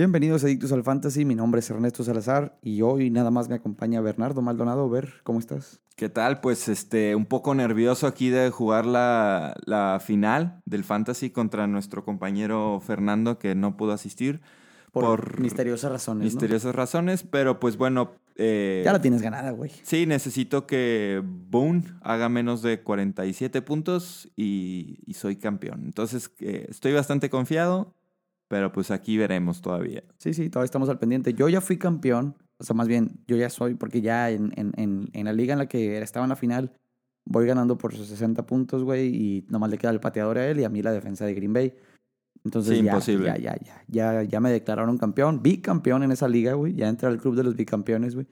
Bienvenidos a Adictos al Fantasy, mi nombre es Ernesto Salazar y hoy nada más me acompaña Bernardo Maldonado. Ver, ¿cómo estás? ¿Qué tal? Pues este, un poco nervioso aquí de jugar la, la final del Fantasy contra nuestro compañero Fernando que no pudo asistir. Por, misteriosas razones. Misteriosas razones, pero pues bueno. Eh, ya la tienes ganada, güey. Sí, necesito que Boone haga menos de 47 puntos y, y soy campeón. Entonces, eh, estoy bastante confiado, pero pues aquí veremos todavía. Sí, sí, todavía estamos al pendiente. Yo ya fui campeón, o sea, más bien, yo ya soy, porque ya en, en, en, en la liga en la que estaba en la final, voy ganando por sus 60 puntos, güey, y nomás le queda el pateador a él y a mí la defensa de Green Bay. Entonces ya, ya, ya, ya, ya, ya me declararon campeón, bicampeón en esa liga, güey. Ya entré al club de los bicampeones, güey.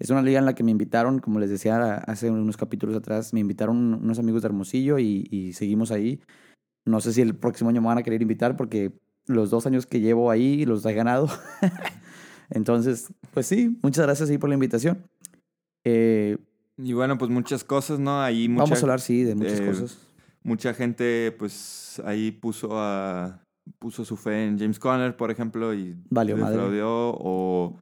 Es una liga en la que me invitaron, como les decía hace unos capítulos atrás, me invitaron unos amigos de Hermosillo y, y seguimos ahí. No sé si el próximo año me van a querer invitar porque los dos años que llevo ahí los he ganado. Entonces, pues sí, muchas gracias ahí por la invitación. Eh, y bueno, pues muchas cosas, ¿no? Ahí vamos a hablar, sí, de muchas cosas mucha gente, pues, ahí puso a puso su fe en James Conner, por ejemplo, y Valió o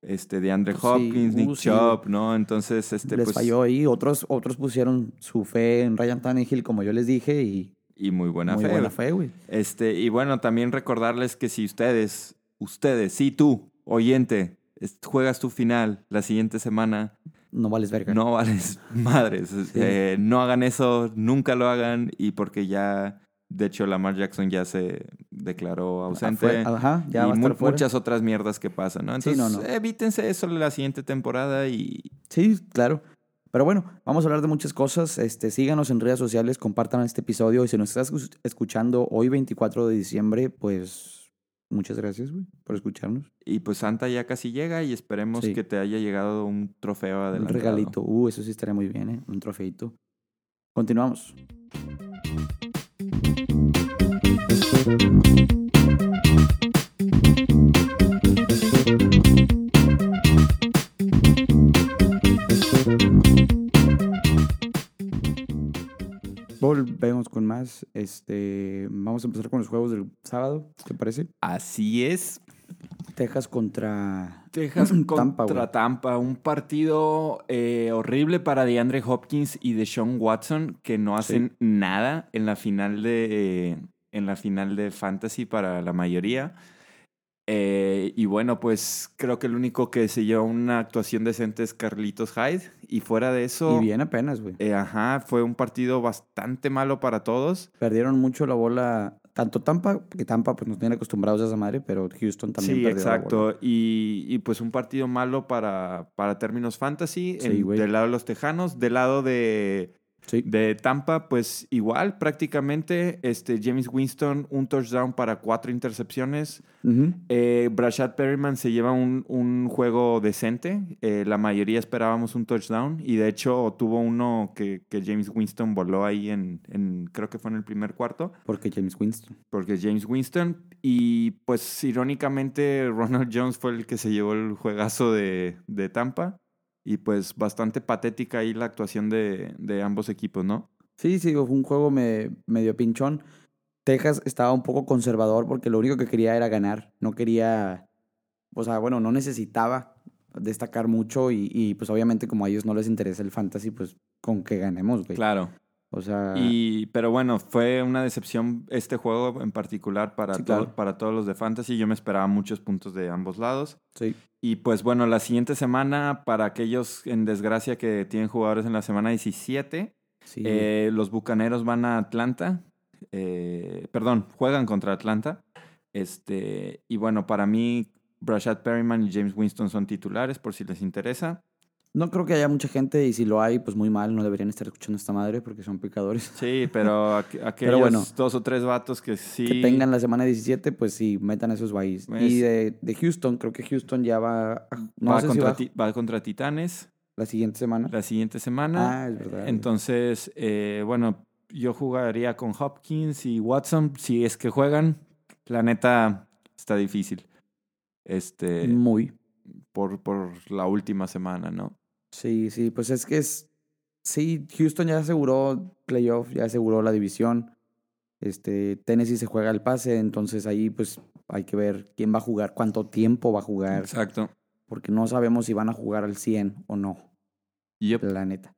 este de Andre Hopkins, Nick Chubb, ¿no? Entonces, este les pues, falló ahí, otros otros pusieron su fe en Ryan Tannehill, como yo les dije y y muy buena muy fe. buena fe, güey. Este, y bueno, también recordarles que si ustedes, ustedes, sí tú, oyente, juegas tu final la siguiente semana, no vales verga. No vales madres. Eh, no hagan eso, nunca lo hagan y porque ya, de hecho, Lamar Jackson ya se declaró ausente. Ajá, ya y muchas otras mierdas que pasan, ¿no? Entonces, evítense eso la siguiente temporada y... Sí, claro. Pero bueno, vamos a hablar de muchas cosas. Este, síganos en redes sociales, compartan este episodio y si nos estás escuchando hoy 24 de diciembre, pues Muchas gracias, güey, por escucharnos. Y pues Santa ya casi llega y esperemos que te haya llegado un trofeo adelantado. Un regalito. Uh, eso sí estaría muy bien, ¿eh? Un trofeito. Continuamos. Con más. Este, vamos a empezar con los juegos del sábado, ¿te parece? Así es. Texas contra Texas contra Tampa, un partido eh, horrible para DeAndre Hopkins y de Sean Watson que no hacen nada en la final de en la final de fantasy para la mayoría. Eh, y bueno, pues creo que el único que se lleva una actuación decente es Carlitos Hyde. Y fuera de eso. Y bien apenas, güey. Eh, ajá, fue un partido bastante malo para todos. Perdieron mucho la bola. Tanto Tampa, que Tampa pues nos tiene acostumbrados a esa madre, pero Houston también sí, perdió exacto. La bola. Y, y pues un partido malo para, para términos fantasy. Sí, güey. del lado de los Tejanos. Del lado de Sí. De Tampa, pues igual, prácticamente, este, James Winston, un touchdown para cuatro intercepciones. Eh, Brashad Perryman se lleva un, un juego decente. Eh, la mayoría esperábamos un touchdown. Y de hecho, tuvo uno que, que James Winston voló ahí en, en, creo que fue en el primer cuarto. Porque James Winston. Porque James Winston. Y pues, irónicamente, Ronald Jones fue el que se llevó el juegazo de, de Tampa. Y pues bastante patética ahí la actuación de, de ambos equipos, ¿no? Sí, sí, fue un juego me- medio pinchón. Texas estaba un poco conservador porque lo único que quería era ganar. No quería, o sea, bueno, no necesitaba destacar mucho y, y pues obviamente como a ellos no les interesa el fantasy, pues con que ganemos, güey. Claro. O sea, Y, pero bueno, fue una decepción este juego en particular para, Sí, to- claro. para todos los de Fantasy. Yo me esperaba muchos puntos de ambos lados. sí. Y pues bueno, la siguiente semana, para aquellos en desgracia que tienen jugadores en la semana 17, Sí, eh, los Bucaneros van a Atlanta. eh, perdón, juegan contra Atlanta. Este, y bueno, para mí, Brashad Perryman y James Winston son titulares, por si les interesa. No creo que haya mucha gente y si lo hay, pues muy mal. No deberían estar escuchando esta madre porque son pecadores. Sí, pero aqu- aquellos bueno. dos o tres vatos que sí. Que tengan la semana 17, pues sí, metan esos guays. Y de, de Houston, creo que Houston ya va, a- no va, sé si contra va contra Titanes la siguiente semana. la siguiente semana. Ah, es verdad. Entonces, eh, bueno, yo jugaría con Hopkins y Watson. Si es que juegan, la neta está difícil. Este, Muy. Por, por la última semana, ¿no? Sí, sí, pues es que es. Sí, Houston ya aseguró playoff, ya aseguró la división. Este, Tennessee se juega el pase, entonces ahí pues Hay que ver quién va a jugar, cuánto tiempo va a jugar. Exacto. Porque no sabemos si van a jugar al 100 o no. Yep. La neta.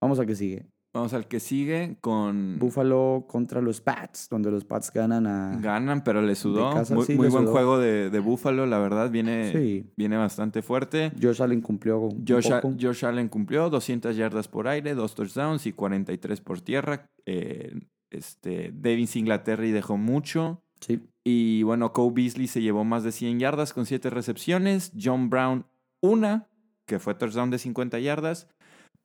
Vamos a que sigue. Vamos al que sigue con... Buffalo contra los Pats, donde los Pats ganan a... Ganan, pero le sudó. casa, muy sí, muy le buen sudó. juego de, de Buffalo, la verdad. Viene, Sí. viene bastante fuerte. Josh Allen cumplió un Josh, poco. Josh Allen cumplió 200 yardas por aire, dos touchdowns y 43 por tierra. Eh, este, Devin Singletary dejó mucho. Sí. Y bueno, Cole Beasley se llevó más de 100 yardas con 7 recepciones. John Brown, una, que fue touchdown de 50 yardas.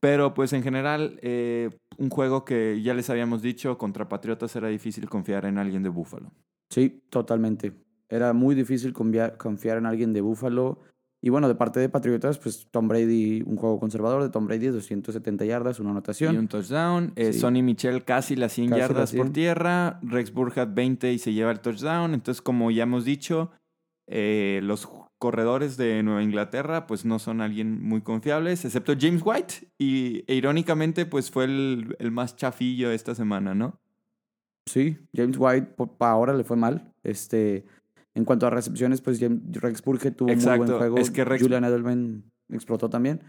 Pero pues en general, eh, un juego que ya les habíamos dicho, contra Patriotas era difícil confiar en alguien de Buffalo. Sí, totalmente. Era muy difícil confiar, en alguien de Buffalo. Y bueno, de parte de Patriotas, pues Tom Brady, un juego conservador de Tom Brady, 270 yardas, una anotación. Y un touchdown. Eh, Sí. Sonny Michel casi las 100 Casi yardas las 100. por tierra. Rex Burkhead 20 y se lleva el touchdown. Entonces, como ya hemos dicho, eh, los corredores de Nueva Inglaterra pues no son alguien muy confiables, excepto James White. Y e, irónicamente pues fue el, el más chafillo esta semana, ¿no? Sí, James White por, pa' ahora le fue mal. Este, en cuanto a recepciones, pues James- Rex Burkhead tuvo un muy buen juego. es que Rex- Julian Edelman explotó también.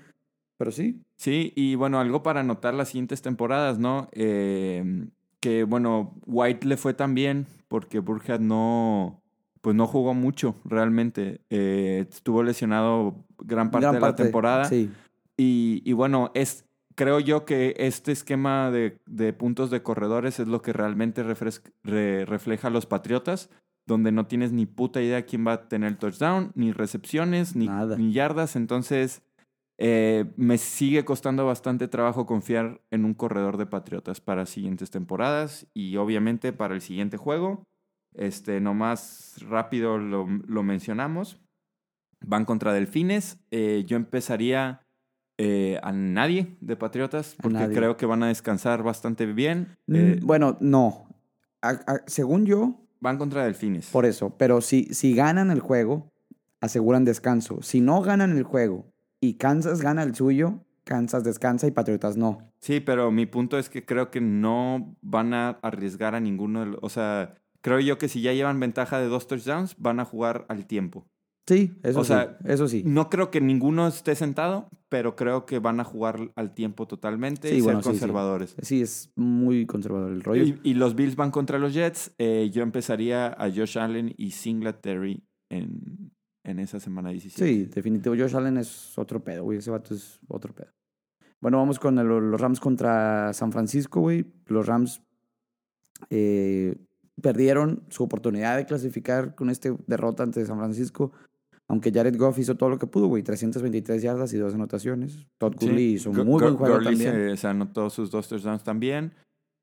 Pero sí, Sí, y bueno, algo para anotar las siguientes temporadas, ¿no? Eh, que bueno, White le fue tan bien porque Burkhead no, pues no jugó mucho realmente. Eh, estuvo lesionado gran parte gran de la parte. temporada. Sí, Y, y bueno, es, creo yo que este esquema de, de puntos de corredores es lo que realmente re- refleja a los Patriotas, donde no tienes ni puta idea quién va a tener el touchdown, ni recepciones, ni yardas. Entonces, eh, me sigue costando bastante trabajo confiar en un corredor de Patriotas para siguientes temporadas y obviamente para el siguiente juego. Este, nomás rápido lo, lo mencionamos. Van contra Delfines. Eh, yo empezaría eh, a nadie de Patriotas porque creo que van a descansar bastante bien. Mm, Eh, bueno, no. A- a- según yo, van contra Delfines. por eso. Pero si, si ganan el juego, aseguran descanso. Si no ganan el juego y Kansas gana el suyo, Kansas descansa y Patriotas no. Sí, pero mi punto es que creo que no van a arriesgar a ninguno de los... O sea, creo yo que si ya llevan ventaja de dos touchdowns, van a jugar al tiempo. Sí, eso O sí. sea, eso sí. No creo que ninguno esté sentado, pero creo que van a jugar al tiempo totalmente Sí, y bueno, ser sí, sí. conservadores. Sí, es muy conservador el rollo. Y, y los Bills van contra los Jets. Eh, yo empezaría a Josh Allen y Singletary en, en esa semana 17. Sí, definitivo. Josh Allen es otro pedo, güey. Ese vato es otro pedo. Bueno, vamos con el- los Rams contra San Francisco, güey. Los Rams eh, perdieron su oportunidad de clasificar con este derrota ante San Francisco. Aunque Jared Goff hizo todo lo que pudo, güey. 323 yardas y dos anotaciones. Todd Sí. Gurley hizo un muy Gu- buen juego Gurley también. Se, se anotó sus dos touchdowns también.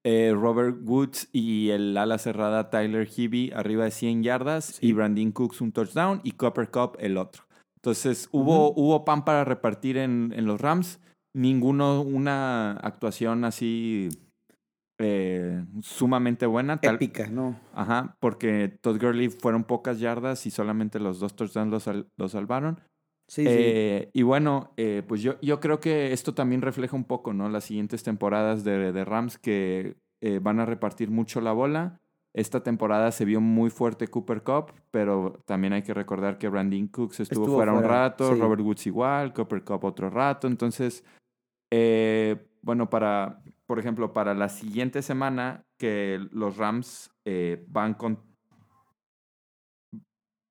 Eh, Robert Woods y el ala cerrada Tyler Hibby arriba de 100 yardas. Sí. Y Brandon Cooks un touchdown. Y Copper Cup el otro. Entonces hubo, hubo pan para repartir en, en los Rams. Ninguno una actuación así eh, sumamente buena. Tal, Épica, ¿no? Ajá, porque Todd Gurley fueron pocas yardas y solamente los dos touchdowns los, sal- los salvaron. Sí, sí. Eh, y bueno, eh, pues yo, yo creo que esto también refleja un poco, ¿no? Las siguientes temporadas de, de Rams que van a repartir mucho la bola. Esta temporada se vio muy fuerte Cooper Cup, pero también hay que recordar que Brandon Cooks estuvo, Estuvo fuera un rato, sí. Robert Woods igual, Cooper Cup otro rato. Entonces, bueno, para, por ejemplo, para la siguiente semana que los Rams eh, van con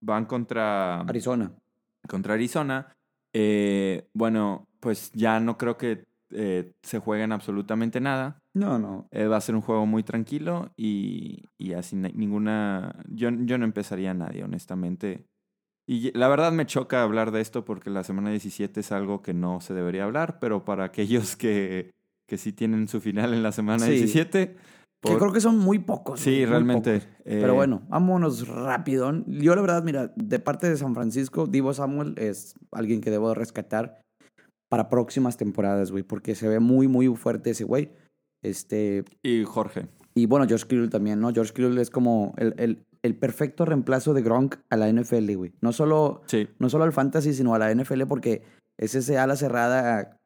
van contra Arizona. contra Arizona. Eh, bueno, pues ya no creo que eh, se jueguen absolutamente nada. No, no. Eh, va a ser un juego muy tranquilo y, y así ni- ninguna... Yo, yo no empezaría a nadie, honestamente. Y la verdad me choca hablar de esto porque la semana 17 es algo que no se debería hablar, pero para aquellos que, que sí tienen su final en la semana Sí. 17... Que creo que son muy pocos. Sí, muy realmente. pocos. eh, Pero bueno, vámonos rápido. Yo la verdad, mira, de parte de San Francisco, Divo Samuel es alguien que debo de rescatar para próximas temporadas, güey, porque se ve muy, muy fuerte ese güey. Este, Y Jorge. y bueno, George Kittle también, ¿no? George Kittle es como el, el, el perfecto reemplazo de Gronk a la NFL, güey. No solo, Sí. no solo al fantasy, sino a la NFL, porque es ese ala cerrada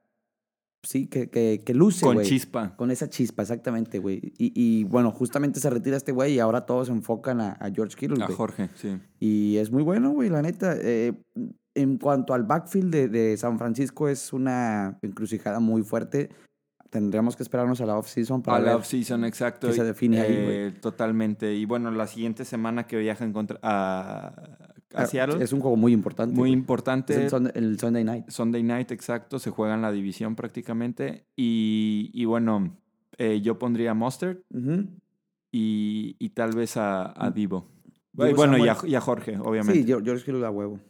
sí, que, que, que luce, Con güey. chispa. Con esa chispa, exactamente, güey. Y, y, bueno, justamente se retira este güey y ahora todos se enfocan a, a George Kittle, A güey. Jorge, sí. Y es muy bueno, güey, la neta. Eh, en cuanto al backfield de, de San Francisco, es una encrucijada muy fuerte. Tendríamos que esperarnos a la off-season para A la ver. off-season, exacto. qué se define ahí, Eh, Totalmente. Y bueno, la siguiente semana que viajan contra, a, a Ah, Seattle, Es un juego muy importante. muy importante. Es el, Sun- el Sunday night. Sunday night, exacto. Se juega en la división prácticamente. Y, y bueno, eh, yo pondría a Mustard y, y tal vez a, a Divo. Divo Y bueno, y a, Samuel. y a Jorge, obviamente. Sí, George Kittle da huevo.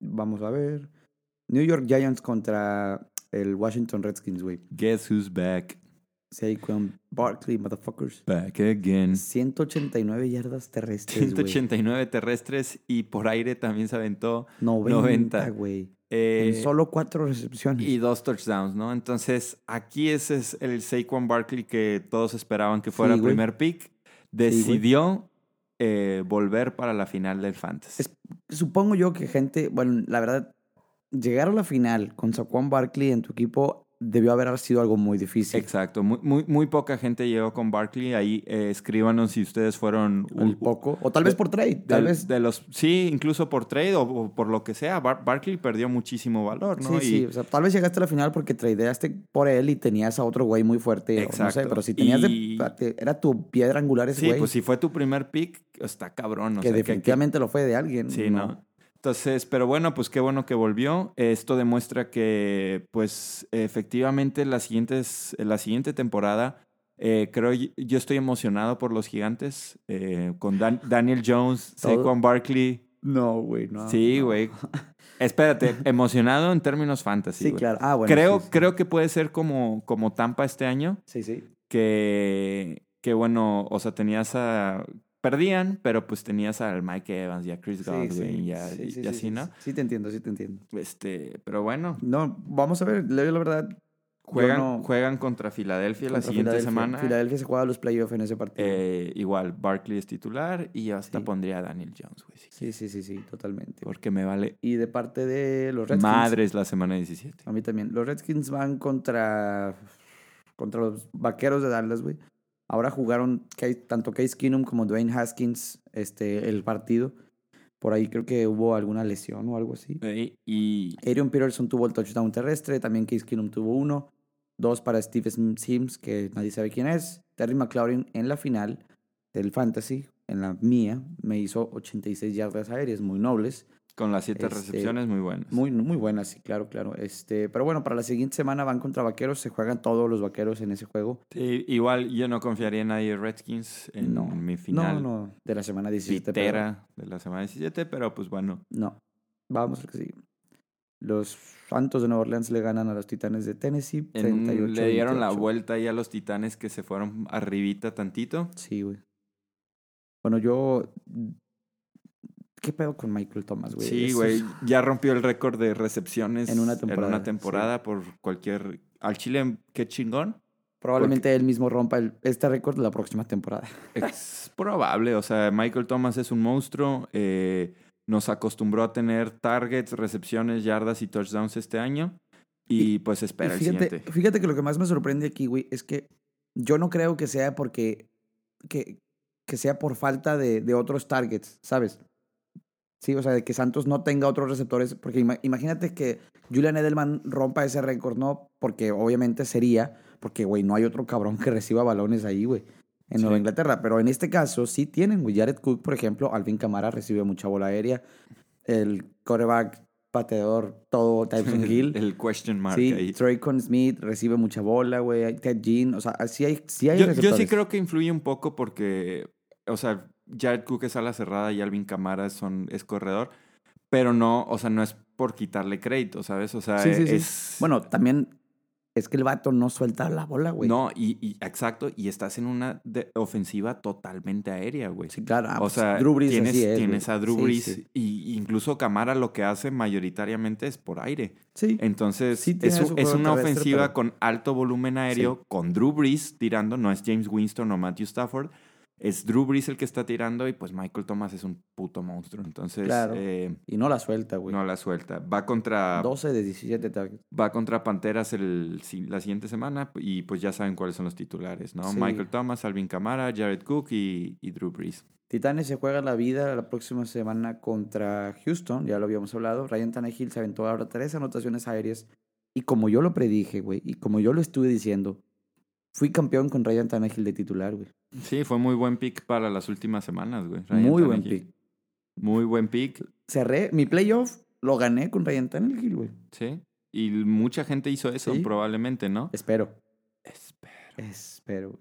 Vamos a ver. New York Giants contra el Washington Redskins, güey. Guess who's back? Saquon Barkley, motherfuckers. Back again. 189 yardas terrestres, güey. 189 terrestres y por aire también se aventó 90, 90. güey. eh, en solo cuatro recepciones. y dos touchdowns, ¿no? Entonces, aquí ese es el Saquon Barkley que todos esperaban que fuera Sí, el primer pick. Decidió eh, volver para la final del Fantasy. Es- Supongo yo que gente, bueno, la verdad, llegar a la final con Saquon Barkley en tu equipo debió haber sido algo muy difícil. Exacto, muy, muy, muy poca gente llegó con Barkley. Ahí eh, escríbanos si ustedes fueron Un poco. O tal vez por trade. de, Tal vez. de los sí, incluso por trade o, o por lo que sea. Bar- Barkley perdió muchísimo valor, ¿no? Sí, Y- sí. O sea, tal vez llegaste a la final porque tradeaste por él y tenías a otro güey muy fuerte. o No sé, Exacto. pero si tenías Y- de. Era tu piedra angular ese Sí, güey. pues si fue tu primer pick, está cabrón. o que sea, definitivamente lo fue de alguien. Sí, ¿no? Entonces, pero bueno, pues qué bueno que volvió. Esto demuestra que, pues, efectivamente, las siguientes, la siguiente temporada, eh, creo, yo estoy emocionado por los gigantes, eh, con Dan- Daniel Jones, Saquon Barkley. No, güey, no. sí, no. güey. Espérate, emocionado en términos fantasy. Sí, claro. Ah, bueno. creo, sí, sí. creo que puede ser como, como Tampa este año, Sí, sí. que, que bueno, o sea, tenías a... Perdían, pero pues tenías al Mike Evans y a Chris Godwin sí, y, a- sí, y sí, así, sí, ¿no? sí. Te entiendo, sí te entiendo. Este, pero bueno, No, vamos a ver, la verdad. juegan, no- juegan contra Filadelfia la siguiente Filadelfia. semana. Filadelfia se juega los playoffs en ese partido. Eh, igual, Barkley es titular y hasta pondría a Daniel Jones, güey. sí. sí, sí, sí, sí, totalmente. Porque me vale Y de parte de los Redskins. madres la semana 17. A mí también. Los Redskins van contra, contra los vaqueros de Dallas, güey. Ahora jugaron tanto Case Keenum como Dwayne Haskins este, el partido. Por ahí creo que hubo alguna lesión o algo así. Eh, Y Adrian Peterson tuvo el touchdown terrestre, también Case Keenum tuvo uno. Dos para Steve Sims, que nadie sabe quién es. Terry McLaurin en la final del Fantasy, en la mía, me hizo 86 yardas aéreas, muy nobles. Con las siete Este, recepciones muy buenas. Muy, muy buenas, sí, claro, claro. Este, pero bueno, para la siguiente semana van contra vaqueros, se juegan todos los vaqueros en ese juego. Sí, igual yo no confiaría en nadie Redskins en No, mi final No, no, de la semana 17. pero- pitera de la semana 17, pero pues bueno. No. Vamos al que sigue. Los Santos de Nueva Orleans le ganan a los Titanes de Tennessee. en un- 38, le dieron la 28. vuelta ahí a los titanes que se fueron arribita tantito. Sí, güey. Bueno, yo. ¿Qué pedo con Michael Thomas, güey? Sí, güey. Ya rompió el récord de recepciones En una temporada, temporada por cualquier. Al Chile, qué chingón. Probablemente él mismo rompa el- este récord la próxima temporada. Es probable. O sea, Michael Thomas es un monstruo. eh, nos acostumbró a tener targets, recepciones, yardas y touchdowns este año. Y, pues espera Y el siguiente. fíjate que lo que más me sorprende aquí, güey, es que yo no creo que sea porque. que, que sea por falta de, de otros targets, ¿sabes? Sí, o sea, de que Santos no tenga otros receptores. Porque ima- imagínate que Julian Edelman rompa ese récord, ¿no? Porque obviamente sería. Porque, güey, no hay otro cabrón que reciba balones ahí, güey. En Nueva Sí. Inglaterra. Pero en este caso sí tienen, güey. Jared Cook, por ejemplo, Alvin Camara recibe mucha bola aérea. El quarterback, pateador, todo Tyson Hill. El question mark Sí, ahí. Traycon Smith recibe mucha bola, güey. Ted Jean, o sea, sí hay, sí hay Yo, yo sí creo que influye un poco porque, o sea, Jared Cook es ala cerrada y Alvin Camara son, es corredor, pero no, o sea, no es por quitarle crédito, ¿sabes? O sea, Sí, sí, sí. es... Bueno, también es que el vato no suelta la bola, güey. no, y, y exacto, y estás en una de- ofensiva totalmente aérea, güey. Sí, claro. Ah, o pues, sea, Drew Brees tienes, es, tienes a Drew Sí, Brees Sí, y incluso Camara lo que hace mayoritariamente es por aire. Sí. Entonces, Sí es, una ofensiva pero- con alto volumen aéreo, con Drew Brees tirando, no es James Winston o Matthew Stafford. Es Drew Brees el que está tirando y pues Michael Thomas es un puto monstruo. Entonces, Claro. eh, Y no la suelta, güey. no la suelta. Va contra, 12 de 17 targets. va contra Panteras el, la siguiente semana y pues ya saben cuáles son los titulares, ¿no? Sí. Michael Thomas, Alvin Kamara, Jared Cook y, y Drew Brees. Titanes se juega la vida la próxima semana contra Houston, ya lo habíamos hablado. Ryan Tannehill se aventó ahora tres anotaciones aéreas. Y como yo lo predije, güey, y como yo lo estuve diciendo, fui campeón con Ryan Tannehill de titular, güey. Sí, fue muy buen pick para las últimas semanas, güey. Ryan Muy buen pick. Muy buen pick, Cerré mi playoff, lo gané con Ryan Tannehill, güey. sí. Y mucha gente hizo eso, Sí. probablemente, ¿no? Espero, Espero. espero.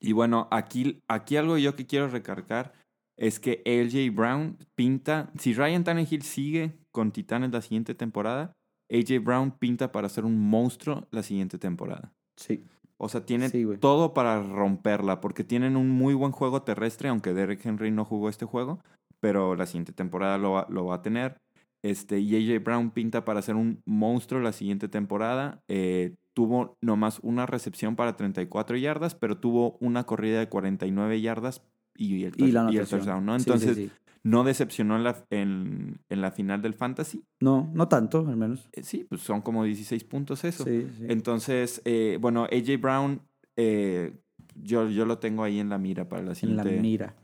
Y bueno, aquí, aquí algo yo que quiero recargar es que AJ Brown pinta, si Ryan Tannehill sigue con Titanes la siguiente temporada, AJ Brown pinta para ser un monstruo la siguiente temporada. Sí, O sea, tiene Sí, todo para romperla, porque tienen un muy buen juego terrestre, aunque Derek Henry no jugó este juego, pero la siguiente temporada lo va, lo va a tener. Este, AJ Brown pinta para ser un monstruo la siguiente temporada. Eh, tuvo nomás una recepción para 34 yardas, pero tuvo una corrida de 49 yardas y el, y la y el touchdown, ¿no? Sí, Entonces, sí. No decepcionó en la, en, en la final del Fantasy. No, no tanto, al menos. Eh, sí, pues son como 16 puntos eso. Sí, sí. Entonces, eh, bueno, AJ Brown, eh, yo, yo lo tengo ahí en la mira para la en la siguiente. mira.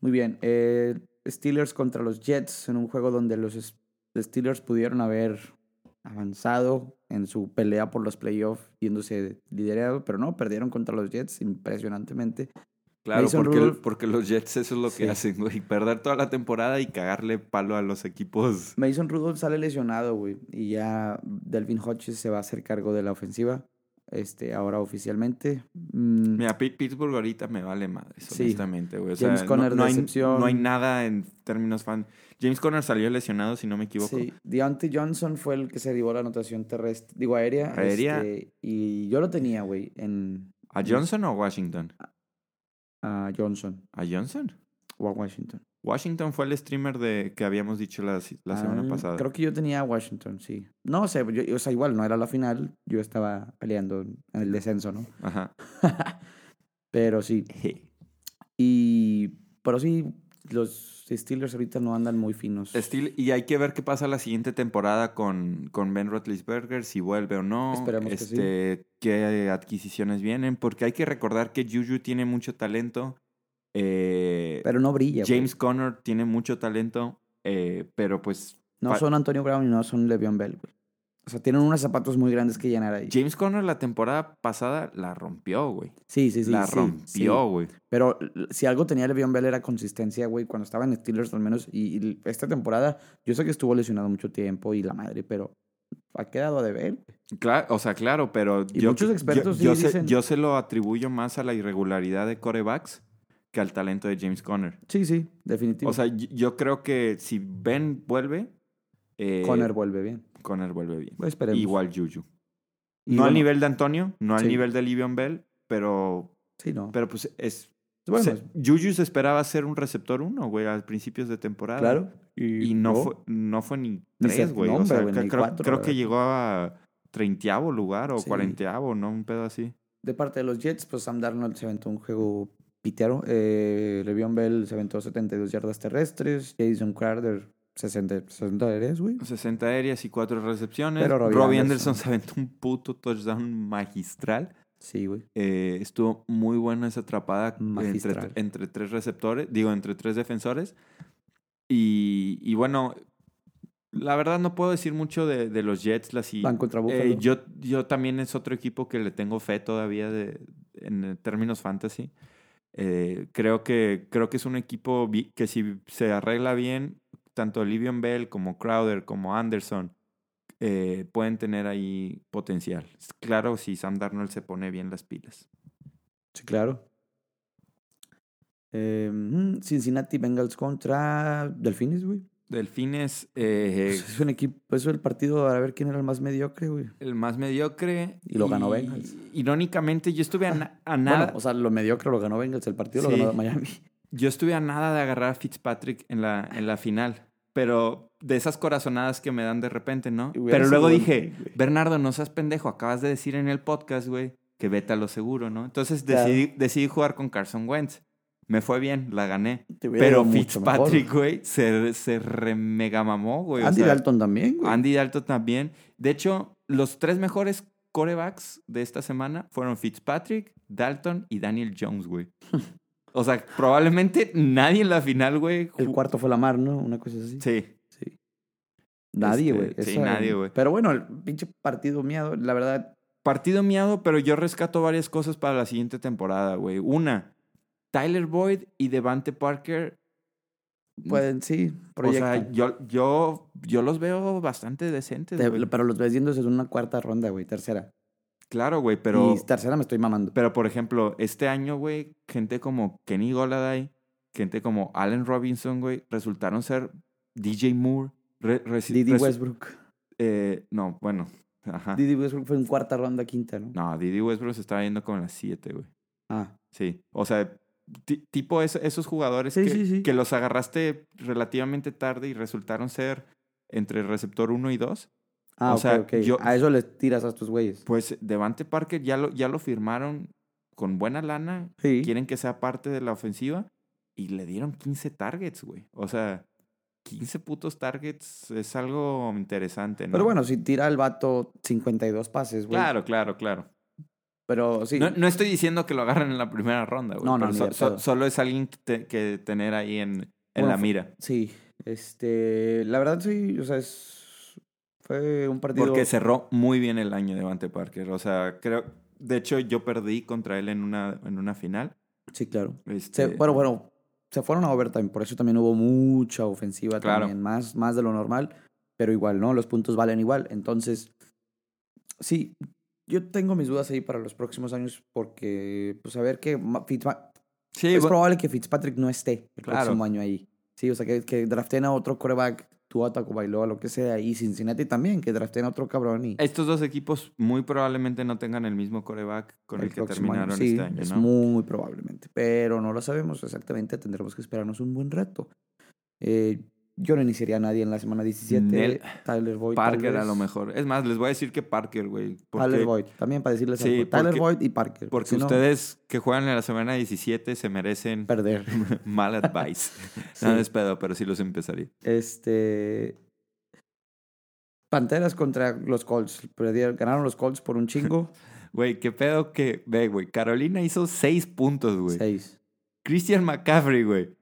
Muy bien. eh, Steelers contra los Jets en un juego donde los Steelers pudieron haber avanzado en su pelea por los playoffs, yéndose liderado, pero no, perdieron contra los Jets impresionantemente. Claro, porque, Rudolph. porque los Jets eso es lo que Sí. hacen, güey. Perder toda la temporada y cagarle palo a los equipos. Mason Rudolph sale lesionado, güey, y ya Delvin Hodges se va a hacer cargo de la ofensiva, este, ahora oficialmente. Mm, Mira, Pi- Pittsburgh ahorita me vale madres, Sí. honestamente, güey. O James sea, no- Conner, no, hay, no hay nada en términos fan. James Conner salió lesionado, si no me equivoco. Sí, Deontay Johnson fue el que se llevó la anotación terrestre, digo aérea. Aérea. este, y yo lo tenía, güey, en ¿A Johnson o a Washington? A Johnson ¿A Johnson? o a Washington. Washington fue el streamer de que habíamos dicho la, la semana Ah, pasada. Creo que yo tenía a Washington, sí. No sé, yo, o sea, igual no era la final, yo estaba peleando en el descenso, ¿no? Ajá. Pero sí. Y, pero sí, los Steelers ahorita no andan muy finos. Steel- y hay que ver qué pasa la siguiente temporada con, con Ben Roethlisberger, si vuelve o no. Esperemos que este, qué adquisiciones vienen, porque hay que recordar que Juju tiene mucho talento. eh, Pero no brilla. güey. James Conner tiene mucho talento, eh, pero pues No son Antonio Brown y no son Le'Veon Bell, güey. O sea, tienen unos zapatos muy grandes que llenar ahí. James Conner la temporada pasada la rompió, güey. Sí, sí, sí. la sí, rompió, sí. güey. Pero si algo tenía Le'Veon Bell era consistencia, güey, cuando estaba en Steelers al menos. Y, y esta temporada, yo sé que estuvo lesionado mucho tiempo y la madre, pero ha quedado a deber. Claro, o sea, claro, pero Y yo, muchos yo- expertos sí yo, se, dicen- yo se lo atribuyo más a la irregularidad de corebacks que al talento de James Conner. Sí, sí, definitivo. O sea, yo creo que si Ben vuelve, eh, Conner vuelve bien. Conner vuelve bien. Pues. Igual Juju. Y no al nivel de Antonio, no al Sí. nivel de Livion Bell, pero, Sí, no. pero pues es... bueno, se- Juju se esperaba ser un receptor uno, güey, a principios de temporada. claro. Y no, fue, no fue ni tres, güey. o sea, creo, cuatro, creo que llegó a treintiavo lugar o Sí. cuarenteavo, ¿no? Un pedo así. De parte de los Jets, pues Sam Darnold se aventó un juego pitero. Eh, Le'Veon Bell se aventó 72 yardas terrestres. Jason Carter 60, 60 aéreas, güey. 60 aéreas y 4 recepciones. Pero Robbie Robbie, Anderson. Anderson. se aventó un puto touchdown magistral. Sí, güey. Eh, estuvo muy buena esa atrapada entre, Magistral. entre tres receptores, digo, entre tres defensores. Y, y bueno, la verdad no puedo decir mucho de, de los Jets. La, si- Van contra eh, yo, yo también es otro equipo que le tengo fe todavía de, en términos fantasy. Eh, creo, que, creo que es un equipo que si se arregla bien, tanto Livion Bell como Crowder como Anderson eh, pueden tener ahí potencial. Claro, si Sam Darnold se pone bien las pilas. Sí, claro. Eh, mm, Cincinnati Bengals contra Delfines, güey. Delfines, eh, Pues es un equipo, eso es el partido a ver quién era el más mediocre, güey. el más mediocre. Y lo ganó Bengals. Irónicamente, yo estuve a, na- a nada. Bueno, o sea, lo mediocre lo ganó Bengals, el partido lo ganó Miami. Yo estuve a nada de agarrar a Fitzpatrick en la, en la final. Pero de esas corazonadas que me dan de repente, ¿no? Pero luego dije, güey. Bernardo, no seas pendejo. Acabas de decir en el podcast, güey, que vete a lo seguro, ¿no? Entonces Claro. decidí, decidí jugar con Carson Wentz. me fue bien, la gané. Pero Fitzpatrick, güey, se, se remegamamó, güey. Andy Dalton también, güey. Andy Dalton también. De hecho, los tres mejores corebacks de esta semana fueron Fitzpatrick, Dalton y Daniel Jones, güey. o sea, probablemente nadie en la final, güey. El cuarto fue Lamar, ¿no? Una cosa así. Sí. Sí. Nadie, Este, güey. sí, nadie, güey. Pero bueno, el pinche partido miado, la verdad. Partido miado, pero yo rescato varias cosas para la siguiente temporada, güey. Una, Tyler Boyd y Devante Parker. Pueden, sí, o proyectan. sea, yo, yo, yo los veo bastante decentes, Te- pero los ves yéndose en una cuarta ronda, güey, tercera. Claro, güey, pero, Y tercera me estoy mamando. pero por ejemplo, este año, güey, gente como Kenny Goladay, gente como Allen Robinson, güey, resultaron ser DJ Moore. re- resi- Didi resu- Westbrook. eh, no, bueno, ajá. Didi Westbrook fue en cuarta ronda, quinta, ¿no? No, Didi Westbrook se estaba yendo como en las 7, güey. Ah, Sí, o sea, ti- tipo es- esos jugadores Sí, que, sí, sí. que los agarraste relativamente tarde y resultaron ser entre receptor 1 y 2. Ah O ok, sea, ok. yo- A eso les tiras a estos güeyes. Pues Devante Parker ya lo, ya lo firmaron con buena lana, Sí. quieren que sea parte de la ofensiva y le dieron 15 targets, güey. O sea, 15 putos targets es algo interesante, ¿no? Pero bueno, si tira el vato 52 pases, güey. Claro, claro, claro. Pero sí. No, no estoy diciendo que lo agarren en la primera ronda, güey. No, no, pero so- so- solo es alguien que, te- que tener ahí en, en Bueno, la mira. Sí. Este. La verdad, sí. O sea, es. Fue un partido. Porque cerró muy bien el año de Devante Parker. O sea, creo. De hecho, yo perdí contra él en una, en una final. Sí, claro. Este, Se- bueno, bueno. Se fueron a overtime. Por eso también hubo mucha ofensiva Claro. también. Más, más de lo normal. Pero igual, ¿no? Los puntos valen igual. Entonces. Sí. Yo tengo mis dudas ahí para los próximos años. Porque, pues, a ver que Ma- Fitzpa- Sí, es bu- probable que Fitzpatrick no esté el Claro. próximo año ahí. Sí, o sea, que, que draften a otro coreback, Tua Tagovailoa, lo que sea, y Cincinnati también, que draften a otro cabrón y estos dos equipos muy probablemente no tengan el mismo coreback con el, que año. terminaron Sí, este año, es ¿no? muy probablemente, pero no lo sabemos exactamente, tendremos que esperarnos un buen rato. Eh, yo no iniciaría a nadie en la semana 17, Nel- Tyler Boyd. Parker a lo mejor. Es más, les voy a decir que Parker, güey. Tyler Boyd, también para decirles Sí, algo. Tyler porque- Boyd y Parker. porque si no, ustedes que juegan en la semana 17 se merecen Perder. mal advice. Sí. No es pedo, pero sí los empezaría. Este. Panteras contra los Colts. Ganaron los Colts por un chingo. Güey, qué pedo que... Ve, güey. Carolina hizo 6 puntos, güey. Seis. Christian McCaffrey, güey.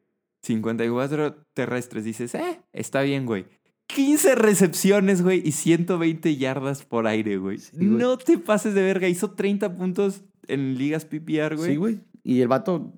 54 terrestres. Dices, eh, está bien, güey. 15 recepciones, güey, y 120 yardas por aire, güey. Sí, güey. no te pases de verga. Hizo 30 puntos en ligas PPR, güey. Sí, güey. Y el vato.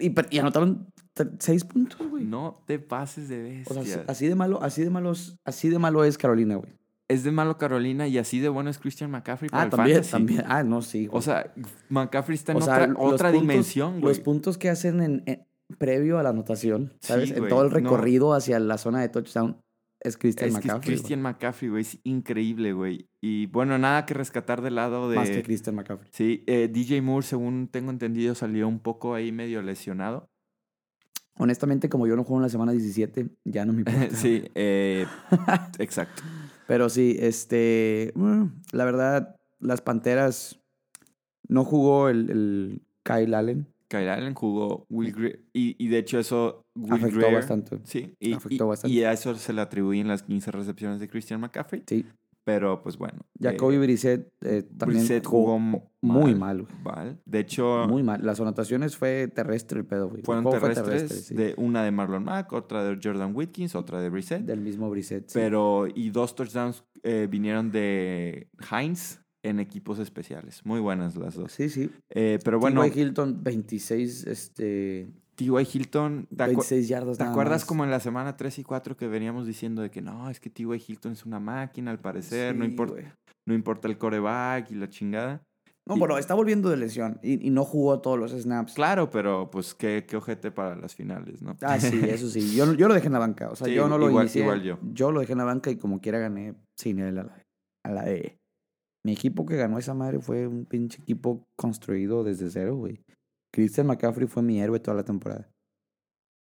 Y, anotaron tre- seis puntos, güey. No te pases de O bestia. sea, así de malo, así de malos, así de malo es Carolina, güey. es de malo Carolina y así de bueno es Christian McCaffrey para Ah, el también, fantasy. también. Ah, no, sí. güey. O sea, McCaffrey está en O sea, otra, los otra puntos- dimensión, güey. Los puntos que hacen en, en- previo a la anotación, ¿sabes? Sí, en todo el no. recorrido hacia la zona de touchdown es Christian Es que es McCaffrey. Christian McCaffrey, güey, es increíble, güey. Y bueno, nada que rescatar del lado de... Más que Christian McCaffrey. Sí, eh, DJ Moore, según tengo entendido, salió un poco ahí medio lesionado. Honestamente, como yo no juego en la semana 17, ya no me importa. sí, eh, exacto. Pero sí, este. bueno, la verdad, las panteras. No jugó el, el Kyle Allen. Kyle Allen jugó Will Greer, y, y de hecho eso... Will Afectó bastante. Sí, y, Afectó y- bastante. y a eso se le atribuyen las 15 recepciones de Christian McCaffrey. Sí. Pero pues bueno. Jacoby eh, Brissett eh, también Brissett jugó, muy mal. güey. Mal. De hecho, Muy mal. Las anotaciones fue terrestre el pedo, güey. Fueron fue terrestres. terrestre, sí. de una de Marlon Mack, otra de Jordan Whitkins, otra de Brissett. Del mismo Brissett. sí. Pero, y dos touchdowns eh, vinieron de Heinz en equipos especiales. Muy buenas las dos. Sí, sí. Eh, pero bueno, T.Y. Hilton, 26, este, T.Y. Hilton, ¿te, acu- 26 yardas te nada acuerdas más. como en la semana 3 y 4 que veníamos diciendo de que no, es que T.Y. Hilton es una máquina al parecer, no, importa, no importa el coreback y la chingada? No, Y- pero está volviendo de lesión y, y no jugó todos los snaps. Claro, pero pues qué, qué ojete para las finales, ¿no? Ah, sí, eso sí. Yo, yo lo dejé en la banca. O sea, Sí, yo no lo igual- inicié. igual yo. Yo lo dejé en la banca y como quiera gané sin él a la, a la E. Mi equipo que ganó esa madre fue un pinche equipo construido desde cero, güey. Christian McCaffrey fue mi héroe toda la temporada.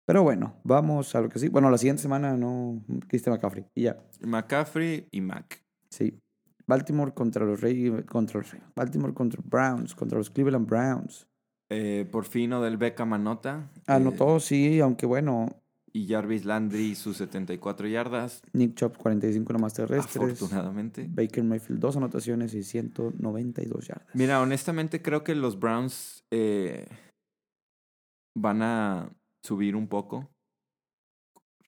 Pero bueno, vamos a lo que sí. Bueno, la siguiente semana no. Christian McCaffrey. Y ya. McCaffrey y Mac. Sí. Baltimore contra los Reyes. Contra los Reyes. Baltimore contra Browns. Contra los Cleveland Browns. Eh, por fin Odell Beckham anota. Anotó, sí, aunque bueno. Y Jarvis Landry sus 74 yardas. Nick Chubb 45 nomás terrestres. Afortunadamente. Baker Mayfield dos anotaciones y 192 yardas. Mira, honestamente creo que los Browns eh, van a subir un poco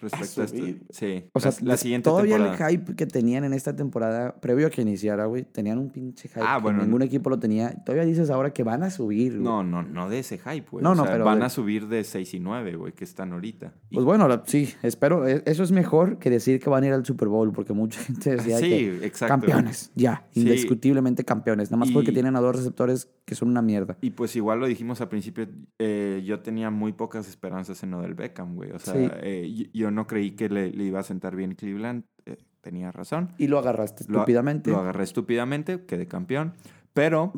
respecto a, esto. Sí. O sea, la, siguiente todavía el hype que tenían en esta temporada, previo a que iniciara, güey, tenían un pinche hype ah, bueno, ningún equipo lo tenía. Todavía dices ahora que van a subir, No, no, no de ese hype, güey. No, no, pero van a subir de 6 y 9, güey, que están ahorita. Pues bueno, sí, espero. E, eso es mejor que decir que van a ir al Super Bowl, porque mucha gente decía sí, que exacto. campeones, ya, indiscutiblemente campeones. Nada más porque tienen a dos receptores que son una mierda. Y pues igual lo dijimos al principio, eh, yo tenía muy pocas esperanzas en Odell Beckham, güey. O sea, eh, yo no creí que le, iba a sentar bien Cleveland. Eh, tenía razón. Y lo agarraste estúpidamente. Lo, agarré estúpidamente, quedé campeón. Pero,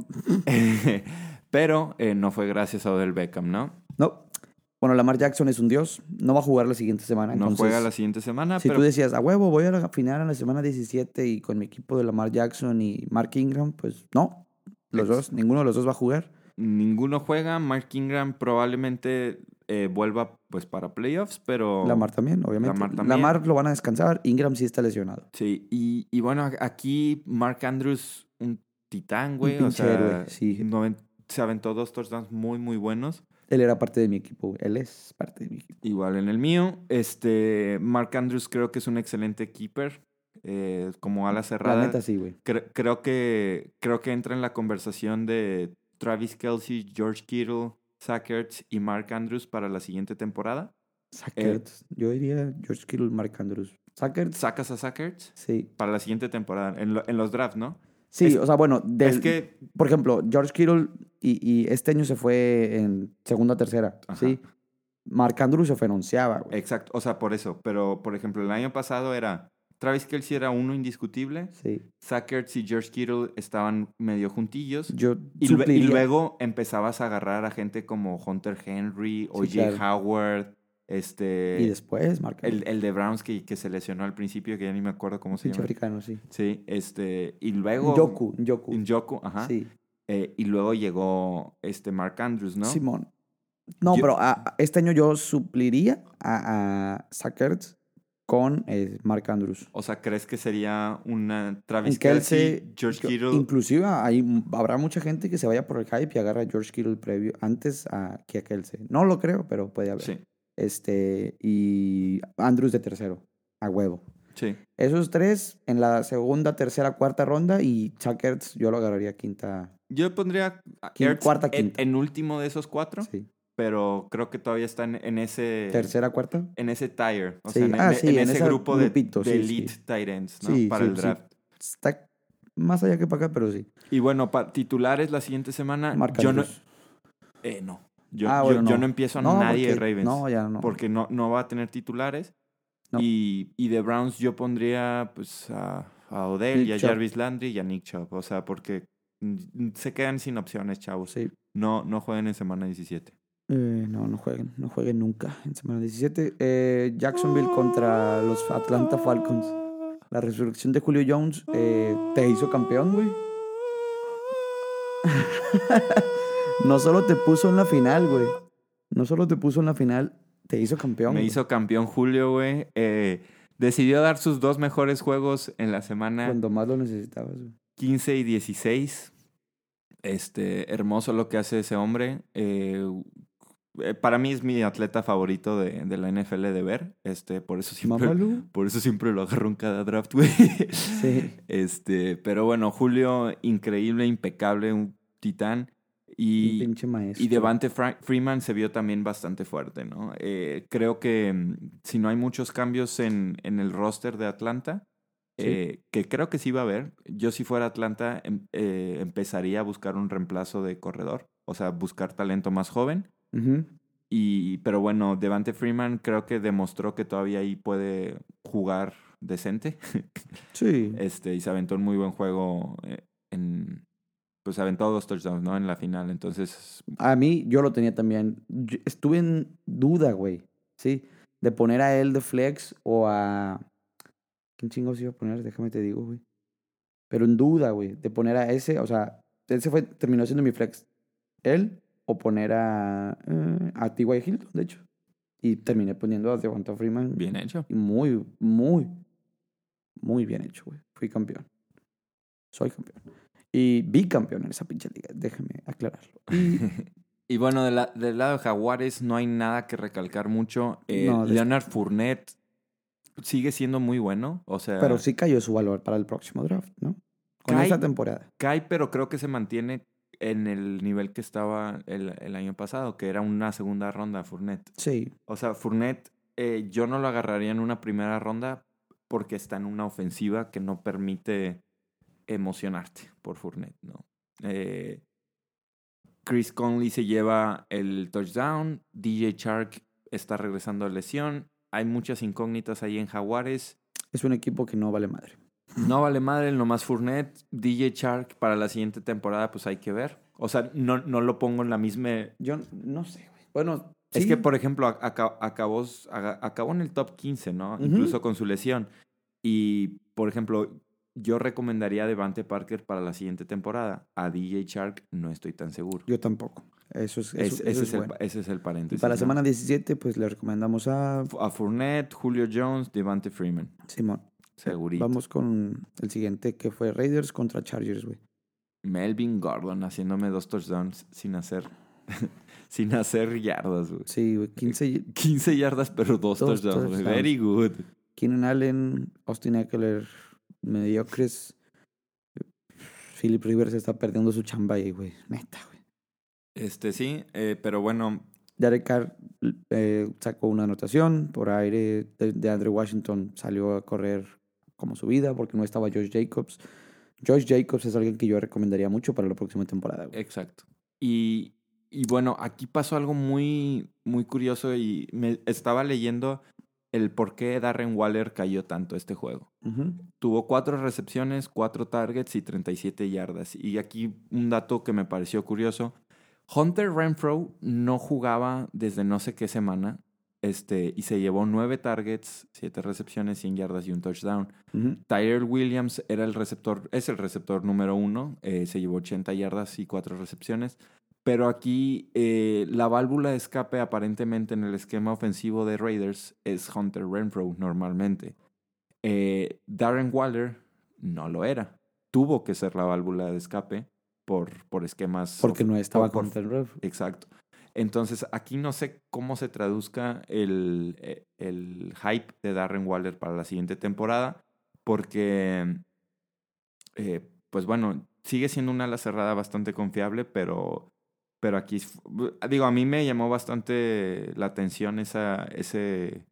pero no fue gracias a Odell Beckham, ¿no? No. Bueno, Lamar Jackson es un dios. No va a jugar la siguiente semana. No juega la siguiente semana. Si tú decías, a huevo, voy a la final en la semana 17 y con mi equipo de Lamar Jackson y Mark Ingram, pues no. Los dos, ninguno de los dos va a jugar. Ninguno juega. Mark Ingram probablemente eh, vuelva pues para playoffs, pero... Lamar también, obviamente. Lamar, también. Lamar lo van a descansar, Ingram sí está lesionado. Sí, y, y bueno, aquí Mark Andrews, un titán, güey. o sea, sí. se aventó dos touchdowns muy, muy buenos. Él era parte de mi equipo, él es parte de mi equipo. Igual en el mío. Este, Mark Andrews creo que es un excelente keeper. Eh, como ala cerrada. La neta sí, güey. creo, que, creo que entra en la conversación de Travis Kelsey, George Kittle, Zach y Mark Andrews para la siguiente temporada. Zach eh, yo diría George Kittle, Mark Andrews. ¿Sacas a Zach Sí. Para la siguiente temporada, en, en los drafts, ¿no? Sí, o sea, bueno, es que... por ejemplo, George Kittle y, y, este año se fue en segunda tercera, ¿sí? Mark Andrews se fue en güey. Exacto, o sea, por eso. Pero, por ejemplo, el año pasado era Travis Kelsey era uno indiscutible. Sí. Sackers y George Kittle estaban medio juntillos. Yo y, y, luego empezabas a agarrar a gente como Hunter Henry o Jay Howard. Este, y después, Mark. El, el de Browns que, que, se lesionó al principio, que ya ni me acuerdo cómo se llama. africano, sí. Sí, este, y luego... Yoku, Yoku. Yoku, ajá. Sí. Eh, y luego llegó este Mark Andrews, ¿no? Simón. No, pero este año yo supliría a, a Sackers con eh, Mark Andrews. O sea, ¿crees que sería una Travis Kelsey, George Kittle? Inclusive habrá mucha gente que se vaya por el hype y agarra a George Kittle previo, antes a, que a Kelsey. No lo creo, pero puede haber. Sí. Este, y Andrews de tercero, a huevo. Sí. Esos tres en la segunda, tercera, cuarta ronda y Chuck yo lo agarraría quinta. Yo pondría cuarta, quinta. En, en, último de esos cuatro. Sí pero creo que todavía están en ese... ¿Tercera, cuarta? En ese tire, o sea, en, ah, en, ese grupo de, elite tight ends, ¿no? para el draft. Está más allá que para acá, pero sí. Y bueno, para titulares la siguiente semana, yo no... Eh, no. Yo, ah, yo, no. empiezo a nadie de Ravens. No, ya no. Porque no, no va a tener titulares. Y, y de Browns yo pondría pues a, a Odell y a Jarvis Landry y a Nick Chubb. O sea, porque se quedan sin opciones, chavos. Sí. No, no jueguen en semana 17. Eh, no, no jueguen, no jueguen nunca en semana 17. Eh, Jacksonville contra los Atlanta Falcons. La resurrección de Julio Jones eh, te hizo campeón, güey. no solo te puso en la final, güey. No solo te puso en la final, te hizo campeón. Me hizo campeón Julio, güey. decidió dar sus dos mejores juegos en la semana. Cuando más lo necesitabas, güey. 15 y 16. Este, hermoso lo que hace ese hombre. Eh, eh, para mí es mi atleta favorito de, de, la NFL de ver. Este, por eso siempre, por eso siempre lo agarro en cada draft, güey. Sí. Este, pero bueno, Julio, increíble, impecable, un titán. Y, un pinche maestro. y Devante Freeman se vio también bastante fuerte, ¿no? Eh, creo que mm, si no hay muchos cambios en, en el roster de Atlanta, eh, que creo que sí va a haber, yo si fuera Atlanta em, empezaría a buscar un reemplazo de corredor, o sea, buscar talento más joven y, pero bueno, Devante Freeman creo que demostró que todavía ahí puede jugar decente. Sí. Este, y se aventó un muy buen juego eh, en. Pues aventó dos touchdowns, ¿no? En la final. Entonces. A mí, yo lo tenía también. estuve en duda, güey. Sí. De poner a él de flex o a. ¿Quién chingos iba a poner? Déjame te digo, güey. Pero en duda, güey. De poner a ese. O sea, ese fue, terminó siendo mi flex. Él o poner a, eh, a T.Y. Hilton, de hecho. Y terminé poniendo a Devonta Freeman. Bien hecho. Y muy, muy, muy bien hecho, güey. Fui campeón. Soy campeón. Y bicampeón en esa pinche liga, déjame aclararlo. Y, bueno, de la, del lado de Jaguares no hay nada que recalcar mucho. Eh, Leonard Fournette sigue siendo muy bueno, o sea... Pero sí cayó su valor para el próximo draft, ¿no? Con esta temporada. Cae, pero creo que se mantiene en el nivel que estaba el, el, año pasado, que era una segunda ronda Fournette. Sí. O sea, Fournette eh, yo no lo agarraría en una primera ronda porque está en una ofensiva que no permite emocionarte por Fournette, ¿no? Eh, Chris Conley se lleva el touchdown, DJ Chark está regresando a lesión, hay muchas incógnitas ahí en Jaguares. Es un equipo que no vale madre. No vale madre, nomás Fournette, DJ Chark para la siguiente temporada, pues hay que ver. O sea, no, no lo pongo en la misma. Yo no sé, güey. Bueno, es que, por ejemplo, acabó, acabó, en el top 15, ¿no? Incluso con su lesión. Y, por ejemplo, yo recomendaría a Devante Parker para la siguiente temporada. A DJ Shark no estoy tan seguro. Yo tampoco. Eso es, ese, es el, ese, es el, paréntesis. Y para la semana 17, pues le recomendamos a... A Fournette, Julio Jones, Devante Freeman. Simón. Segurito. Vamos con el siguiente, que fue Raiders contra Chargers, güey. Melvin Gordon haciéndome dos touchdowns sin hacer... sin hacer yardas, güey. Sí, güey. 15... 15 yardas, pero dos, touchdowns, Very good. Keenan Allen, Austin Eckler, mediocres. Philip Rivers está perdiendo su chamba ahí, güey. Neta, güey. Este sí, eh, pero bueno. Derek Carr eh, sacó una anotación por aire. De, Andrew Washington salió a correr como su vida porque no estaba Josh Jacobs. Josh Jacobs es alguien que yo recomendaría mucho para la próxima temporada. Güey. Exacto. Y, y bueno, aquí pasó algo muy, muy curioso y me estaba leyendo el por qué Darren Waller cayó tanto este juego. Tuvo cuatro recepciones, cuatro targets y 37 yardas. Y aquí un dato que me pareció curioso. Hunter Renfro no jugaba desde no sé qué semana este, y se llevó nueve targets, siete recepciones, 100 yardas y un touchdown. Tyler Williams era el receptor, es el receptor número uno, eh, se llevó 80 yardas y cuatro recepciones. Pero aquí eh, la válvula de escape aparentemente en el esquema ofensivo de Raiders es Hunter Renfro normalmente. Eh, Darren Waller no lo era. Tuvo que ser la válvula de escape por, por esquemas. Porque no estaba con Hunter Renfro. Exacto. Entonces aquí no sé cómo se traduzca el, eh, el hype de Darren Waller para la siguiente temporada. Porque, pues bueno, sigue siendo una ala cerrada bastante confiable, pero pero aquí, digo, a mí me llamó bastante la atención esa, ese,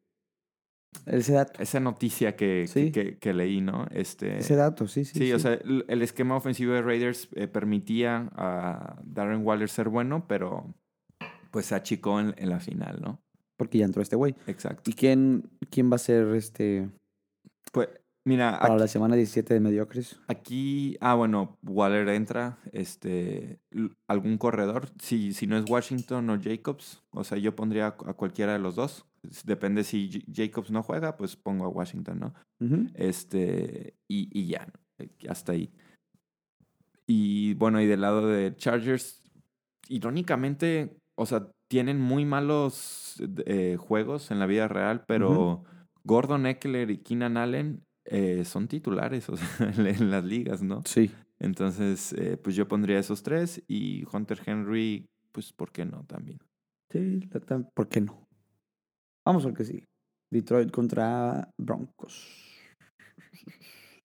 ese dato. Esa noticia que, que, que, leí, ¿no? Este, Ese dato, sí, sí. Sí, o sea, el, esquema ofensivo de Raiders eh, permitía a Darren Waller ser bueno, pero pues se achicó en, en la final, ¿no? Porque ya entró este güey. Exacto. ¿Y quién, quién va a ser este? Pues Mira, para la semana 17 de mediocres. Aquí, ah, bueno, Waller entra, este, algún corredor, si, si no es Washington o Jacobs, o sea, yo pondría a cualquiera de los dos. Depende si Jacobs no juega, pues pongo a Washington, ¿no? Este, y, y ya, hasta ahí. Y bueno, y del lado de Chargers, irónicamente, o sea, tienen muy malos eh, juegos en la vida real, pero Gordon Eckler y Keenan Allen eh, son titulares o sea, en las ligas, ¿no? Sí. Entonces, eh, pues yo pondría esos tres y Hunter Henry, pues, ¿por qué no también? Sí, ¿por qué no? Vamos al que sí. Detroit contra Broncos.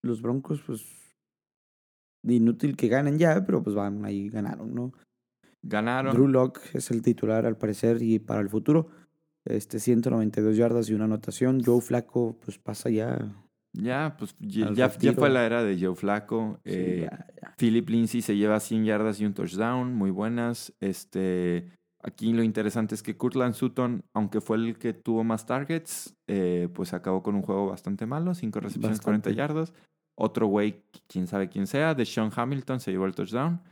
Los Broncos, pues, inútil que ganen ya, pero pues van ahí, ganaron, ¿no? Ganaron. Drew Locke es el titular al parecer y para el futuro. Este, 192 yardas y una anotación. Joe Flaco, pues pasa ya ya, pues ya, ya, fue la era de Joe Flaco. Eh, Philip Lindsay se lleva 100 yardas y un touchdown, muy buenas. Este, aquí lo interesante es que Kurtland Sutton, aunque fue el que tuvo más targets, eh, pues acabó con un juego bastante malo, 5 recepciones, 40 yardas. Otro güey, quién sabe quién sea, de Sean Hamilton, se llevó el touchdown.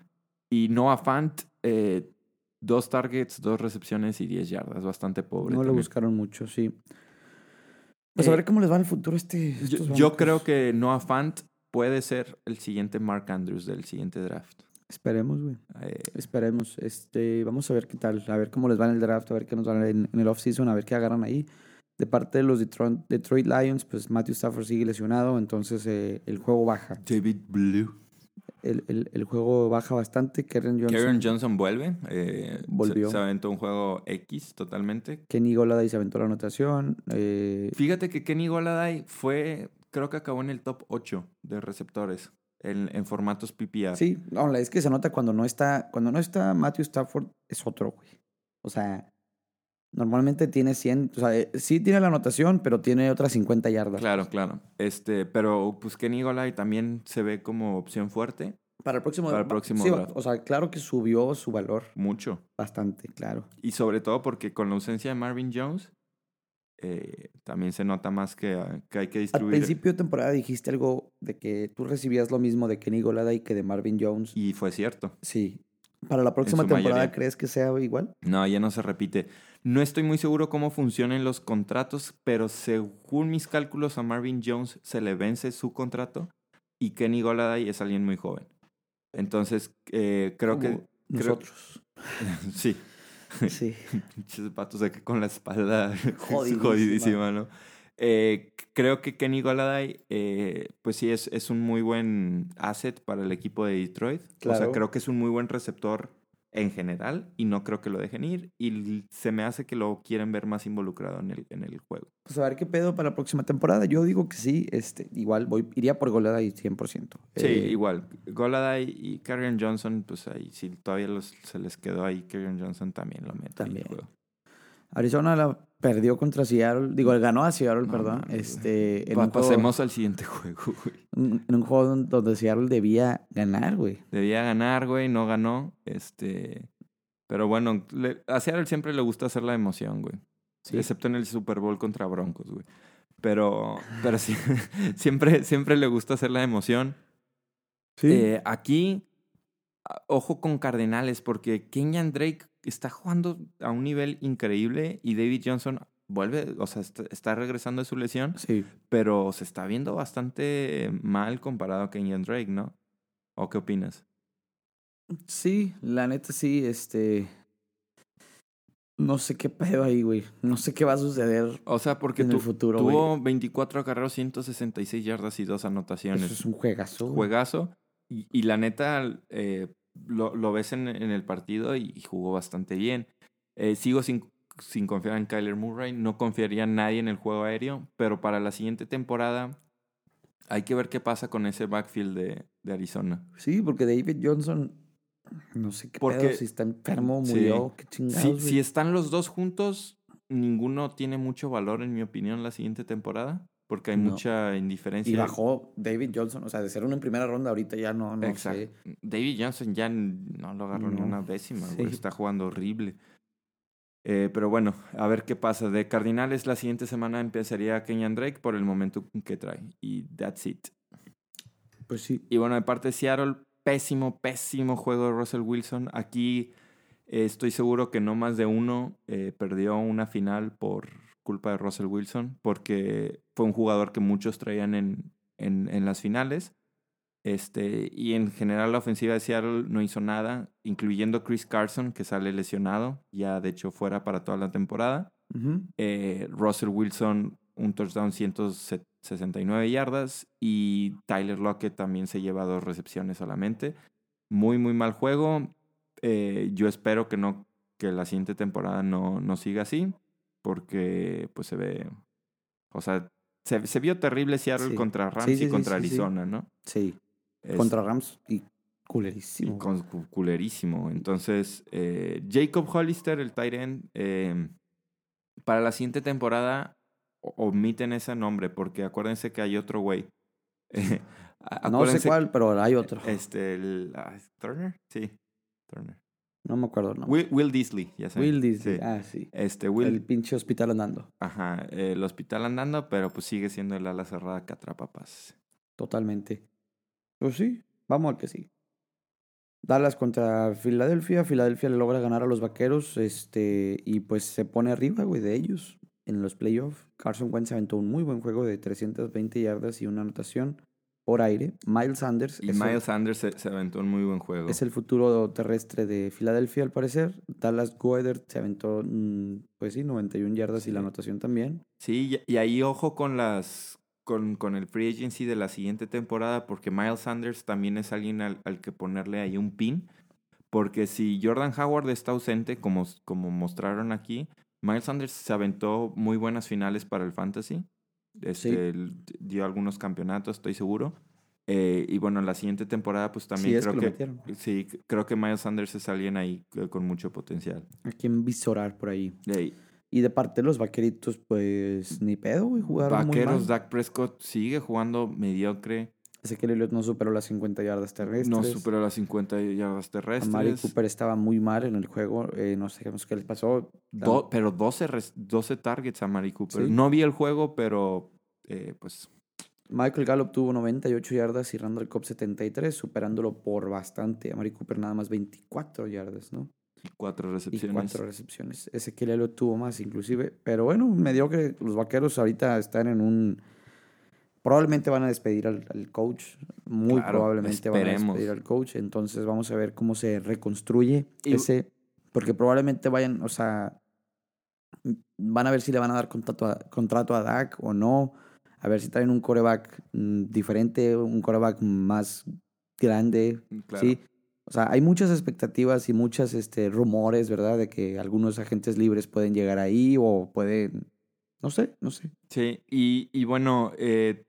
Y Noah Fant, eh, dos targets, dos recepciones y 10 yardas, bastante pobre. No lo buscaron mucho, sí. Pues a ver cómo les va en el futuro este. Yo, creo que Noah Fant puede ser el siguiente Mark Andrews del siguiente draft. Esperemos, güey. Eh, Esperemos. Este, vamos a ver qué tal, a ver cómo les va en el draft, a ver qué nos van en, en el offseason, a ver qué agarran ahí. De parte de los Detroit, Detroit Lions, pues Matthew Stafford sigue lesionado, entonces eh, el juego baja. David Blue. El, el, el juego baja bastante. Karen Johnson, Karen Johnson vuelve. eh, Volvió. Se, se aventó un juego X totalmente. Kenny Goladay se aventó la anotación. eh, Fíjate que Kenny Goladay fue, creo que acabó en el top 8 de receptores en, en formatos PPR. sí, no, es que se nota cuando no está, cuando no está Matthew Stafford, es otro, güey. O sea, normalmente tiene 100, o sea, eh, sí tiene la anotación, pero tiene otras 50 yardas. Claro, claro. Este, pero pues Kenny Goladay también se ve como opción fuerte. Para el próximo, Para el próximo sí, draft. o sea, claro que subió su valor Mucho. bastante, claro. Y sobre todo porque con la ausencia de Marvin Jones, eh, también se nota más que, que hay que Al distribuir. principio de temporada dijiste algo de que tú recibías lo mismo de Kenny Goladay que de Marvin Jones. Y fue cierto. Sí. Para la próxima temporada, mayoría. ¿crees que sea igual? No, ya no se repite. No estoy muy seguro cómo funcionan los contratos, pero según mis cálculos a Marvin Jones se le vence su contrato y Kenny Goladay es alguien muy joven. Entonces, eh, creo que... Como creo- Nosotros. sí, Sí. pinches patos que con la espalda Jodidísima. jodidísima, ¿no? Eh, creo que Kenny Goladay, eh, pues sí, es, es un muy buen asset para el equipo de Detroit. O sea, creo que es un muy buen receptor en general y no creo que lo dejen ir. Y se me hace que lo quieren ver más involucrado en el, en el juego. Pues a ver qué pedo para la próxima temporada. Yo digo que sí, este, igual voy, iría por Goladay 100%. Sí, Eh, igual. Goladay y Karrion Johnson, pues ahí sí, todavía los- se les quedó ahí. Karrion Johnson también lo mete ahí en el También. juego. Arizona la perdió contra Seattle. Digo, ganó a Seattle, No, perdón. este, en, Pa- un juego, pasemos al siguiente juego, güey. en un juego donde Seattle debía ganar, güey. Debía ganar, güey, no ganó. Este. Pero bueno, le- a Seattle siempre le gusta hacer la emoción, güey. Sí. Excepto en el Super Bowl contra Broncos, güey. Pero, pero sí, siempre, siempre le gusta hacer la emoción. Eh, aquí, ojo con Cardenales, porque Kenyan Drake está jugando a un nivel increíble y David Johnson vuelve, o sea, está, regresando de su lesión, Sí. pero se está viendo bastante mal comparado a Kenyan Drake, ¿no? ¿O qué opinas? Sí, la neta sí, este. No sé qué pedo ahí, güey. No sé qué va a suceder O sea, porque en tu- el futuro, tuvo güey. 24 acarreos, 166 yardas y dos anotaciones. Eso es un juegazo. Juegazo. Y, y la neta, eh, lo, lo ves en, en el partido y jugó bastante bien. Eh, sigo sin, sin confiar en Kyler Murray. No confiaría en nadie en el juego aéreo. Pero para la siguiente temporada hay que ver qué pasa con ese backfield de, de Arizona. Sí, porque David Johnson. No sé qué Porque- pedo, si está enfermo, Sí. murió, qué chingados. Si, güey. si están los dos juntos, ninguno tiene mucho valor, en mi opinión, la siguiente temporada. Porque hay No. mucha indiferencia. Y bajó David Johnson, o sea, de ser uno en primera ronda ahorita ya no, no Exacto. sé. David Johnson ya no lo agarró ni No. una décima. Sí. Está jugando horrible. Eh, pero bueno, a ver qué pasa. De Cardinales, la siguiente semana empezaría Kenyan Drake por el momento que trae. Y that's it. Pues sí. Y bueno, de parte de Seattle, pésimo, pésimo juego de Russell Wilson. Aquí eh, estoy seguro que no más de uno eh, perdió una final por culpa de Russell Wilson, porque fue un jugador que muchos traían en, en, en las finales. Este, y en general la ofensiva de Seattle no hizo nada, incluyendo Chris Carson, que sale lesionado, ya de hecho fuera para toda la temporada. Eh, Russell Wilson, un touchdown 169 yardas. Y Tyler Lockett también se lleva dos recepciones solamente. Muy, muy mal juego. Eh, yo espero que no, que la siguiente temporada no, no siga así. Porque pues se ve. O sea, se, se vio terrible Seattle Sí. contra Rams Sí, sí, y contra. Arizona, ¿no? Sí. Es- Contra Rams y y culerísimo. con, cu- culerísimo. Entonces, eh, Jacob Hollister, el tight end, eh, para la siguiente temporada omiten ese nombre porque acuérdense que hay otro güey. No sé cuál, pero hay otro. Este, el, ah, ¿es Turner, sí, Turner. No me acuerdo, ¿no? Will, Will Disley, ya sabes. Will Disney. Sí. Ah, sí. Este, Will, El pinche hospital andando. ajá, el hospital andando, pero pues sigue siendo el ala cerrada que atrapa pases. Totalmente. Pues sí, vamos al que sí. Dallas contra Filadelfia. Filadelfia le logra ganar a los vaqueros. Este, y pues se pone arriba, güey, de ellos en los playoffs. Carson Wentz aventó un muy buen juego de 320 yardas y una anotación. Por aire. Miles Sanders. Y Miles Sanders se, se, aventó un muy buen juego. Es el futuro terrestre de Filadelfia, al parecer. Dallas Goedert se aventó, mm, pues sí, 91 yardas y la anotación también. Sí, y ahí ojo con las con, con, el free agency de la siguiente temporada, porque Miles Sanders también es alguien al, al, que ponerle ahí un pin. Porque si Jordan Howard está ausente, como, como mostraron aquí, Miles Sanders se aventó muy buenas finales para el fantasy. Este, Dio algunos campeonatos, estoy seguro. Eh, y bueno, la siguiente temporada, pues también creo que, sí, creo que Miles Sanders es alguien ahí con mucho potencial. A quien visorar por ahí. Y de parte de los vaqueritos, pues ni pedo, güey, jugaron Vaqueros, muy mal. Dak Prescott sigue jugando mediocre. Ezequiel Elliott no superó las 50 yardas terrestres. No superó las 50 yardas terrestres. Mari Cooper estaba muy mal en el juego. Eh, no sé qué les pasó. Do, pero 12, 12 targets a Mari Cooper. ¿Sí? No vi el juego, pero eh, pues... Michael Gallup tuvo 98 yardas y Randall Cobb 73, superándolo por bastante. A Mari Cooper nada más 24 yardas, ¿no? Y cuatro recepciones. Y cuatro recepciones. Ezequiel Elliott tuvo más inclusive. Pero bueno, me dio que los vaqueros ahorita están en un Probablemente van a despedir al, al coach. Muy claro, probablemente esperemos. van a despedir al coach. Entonces vamos a ver cómo se reconstruye y, ese. Porque probablemente vayan, o sea, van a ver si le van a dar contrato a, contrato a Dak o no. A ver si traen un coreback diferente, un coreback más grande. Claro. Sí. O sea, hay muchas expectativas y muchos este, rumores, ¿verdad? De que algunos agentes libres pueden llegar ahí o pueden no sé, no sé. Sí, y, y bueno, eh,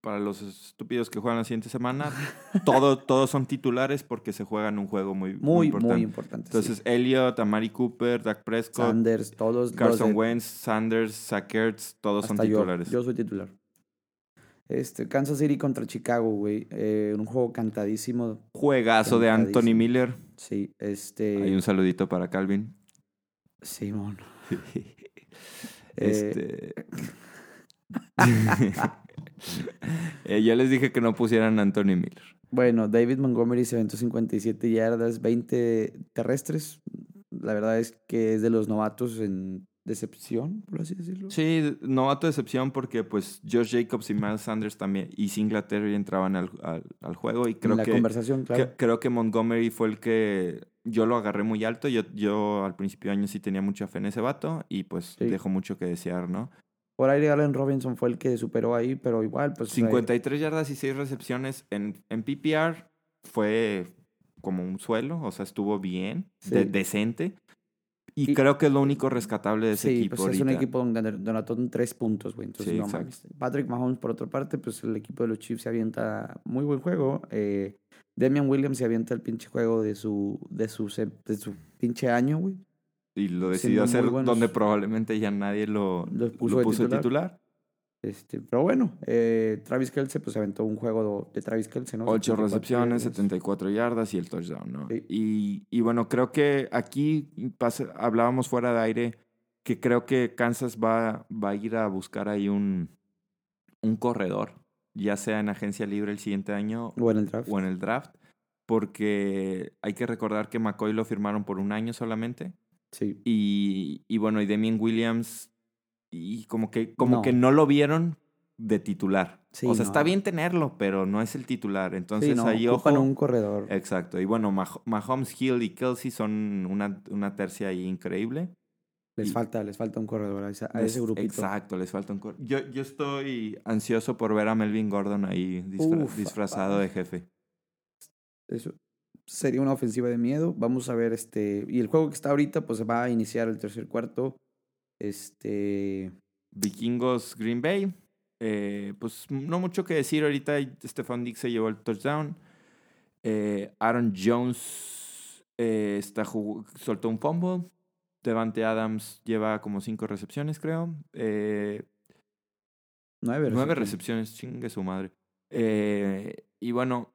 para los estúpidos que juegan la siguiente semana, todo, todos son titulares porque se juegan un juego muy, muy, muy importante. Muy importante Entonces, sí. Elliot, Amari Cooper, Dak Prescott, Sanders, todos. Carson Wentz, Sanders, Zach Ertz, todos son titulares. Yo, yo, soy titular. Este, Kansas City contra Chicago, güey. Eh, un juego cantadísimo. Juegazo cantadísimo. de Anthony Miller. Sí, este. Hay un saludito para Calvin. Simón. Este. eh, yo les dije que no pusieran a Anthony Miller. Bueno, David Montgomery se aventó 57 yardas, 20 terrestres. La verdad es que es de los novatos en decepción, por así decirlo. Sí, novato de excepción porque pues Josh Jacobs y Miles Sanders también y Singletary entraban al, al, al juego y creo en la que conversación, claro. que, creo que Montgomery fue el que yo lo agarré muy alto. Yo, yo al principio de año sí tenía mucha fe en ese vato y pues sí. dejó mucho que desear, ¿no? Por ahí Allen Robinson fue el que superó ahí, pero igual pues 53 ahí... yardas y 6 recepciones en en PPR fue como un suelo, o sea, estuvo bien, sí. de, decente. Y, y, creo que es lo único rescatable de ese sí, equipo. Pues ahorita. es un equipo donde anotó tres puntos, güey. Entonces, sí, no mames. Patrick Mahomes, por otra parte, pues el equipo de los Chiefs se avienta muy buen juego. Eh, Damian Williams se avienta el pinche juego de su, de su, de su pinche año, güey. Y lo decidió hacer donde probablemente ya nadie lo, lo puso, lo puso de titular. titular. Este, pero bueno, eh, Travis Kelce pues aventó un juego de Travis Kelce, ¿no? Ocho recepciones, 74 yardas y el touchdown, ¿no? Sí. Y, y, bueno, creo que aquí pasa, hablábamos fuera de aire que creo que Kansas va, va a ir a buscar ahí un, un corredor, ya sea en agencia libre el siguiente año o en el draft. O en el draft porque hay que recordar que McCoy lo firmaron por un año solamente. Sí. Y, y bueno, y Demian Williams y como que como no. que no lo vieron de titular. Sí, o sea, no. está bien tenerlo, pero no es el titular. Entonces sí, no, ahí ojo. un corredor. Exacto. Y bueno, Mah Mahomes, Hill y Kelsey son una, una tercia ahí increíble. Les y, falta, les falta un corredor a, esa, a ese grupito. Exacto, les falta un corredor. Yo, yo estoy ansioso por ver a Melvin Gordon ahí disfra Uf, disfrazado papá. de jefe. Eso sería una ofensiva de miedo. Vamos a ver este. Y el juego que está ahorita, pues va a iniciar el tercer cuarto. Este. Vikingos Green Bay. Eh, pues no mucho que decir. Ahorita Stefan Dix se llevó el touchdown. Eh, Aaron Jones eh, está soltó un fumble. Devante Adams lleva como cinco recepciones, creo. nueve recepciones. Nueve recepciones, chingue su madre. y bueno,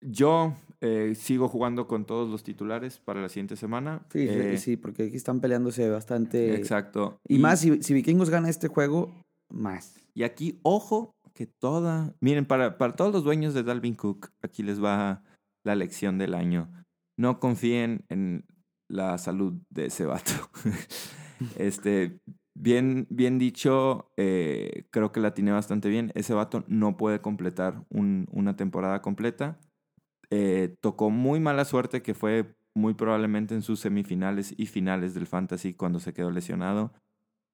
yo eh, sigo jugando con todos los titulares para la siguiente semana. Sí, eh, sí, porque aquí están peleándose bastante. Exacto. Y, y más, si, si, Vikingos gana este juego, más. Y aquí, ojo, que toda. Miren, para, para todos los dueños de Dalvin Cook, aquí les va la lección del año. No confíen en la salud de ese vato. este. bien, bien dicho, eh, creo que la tiene bastante bien. Ese vato no puede completar un- una temporada completa. Eh, tocó muy mala suerte que fue muy probablemente en sus semifinales y finales del fantasy cuando se quedó lesionado.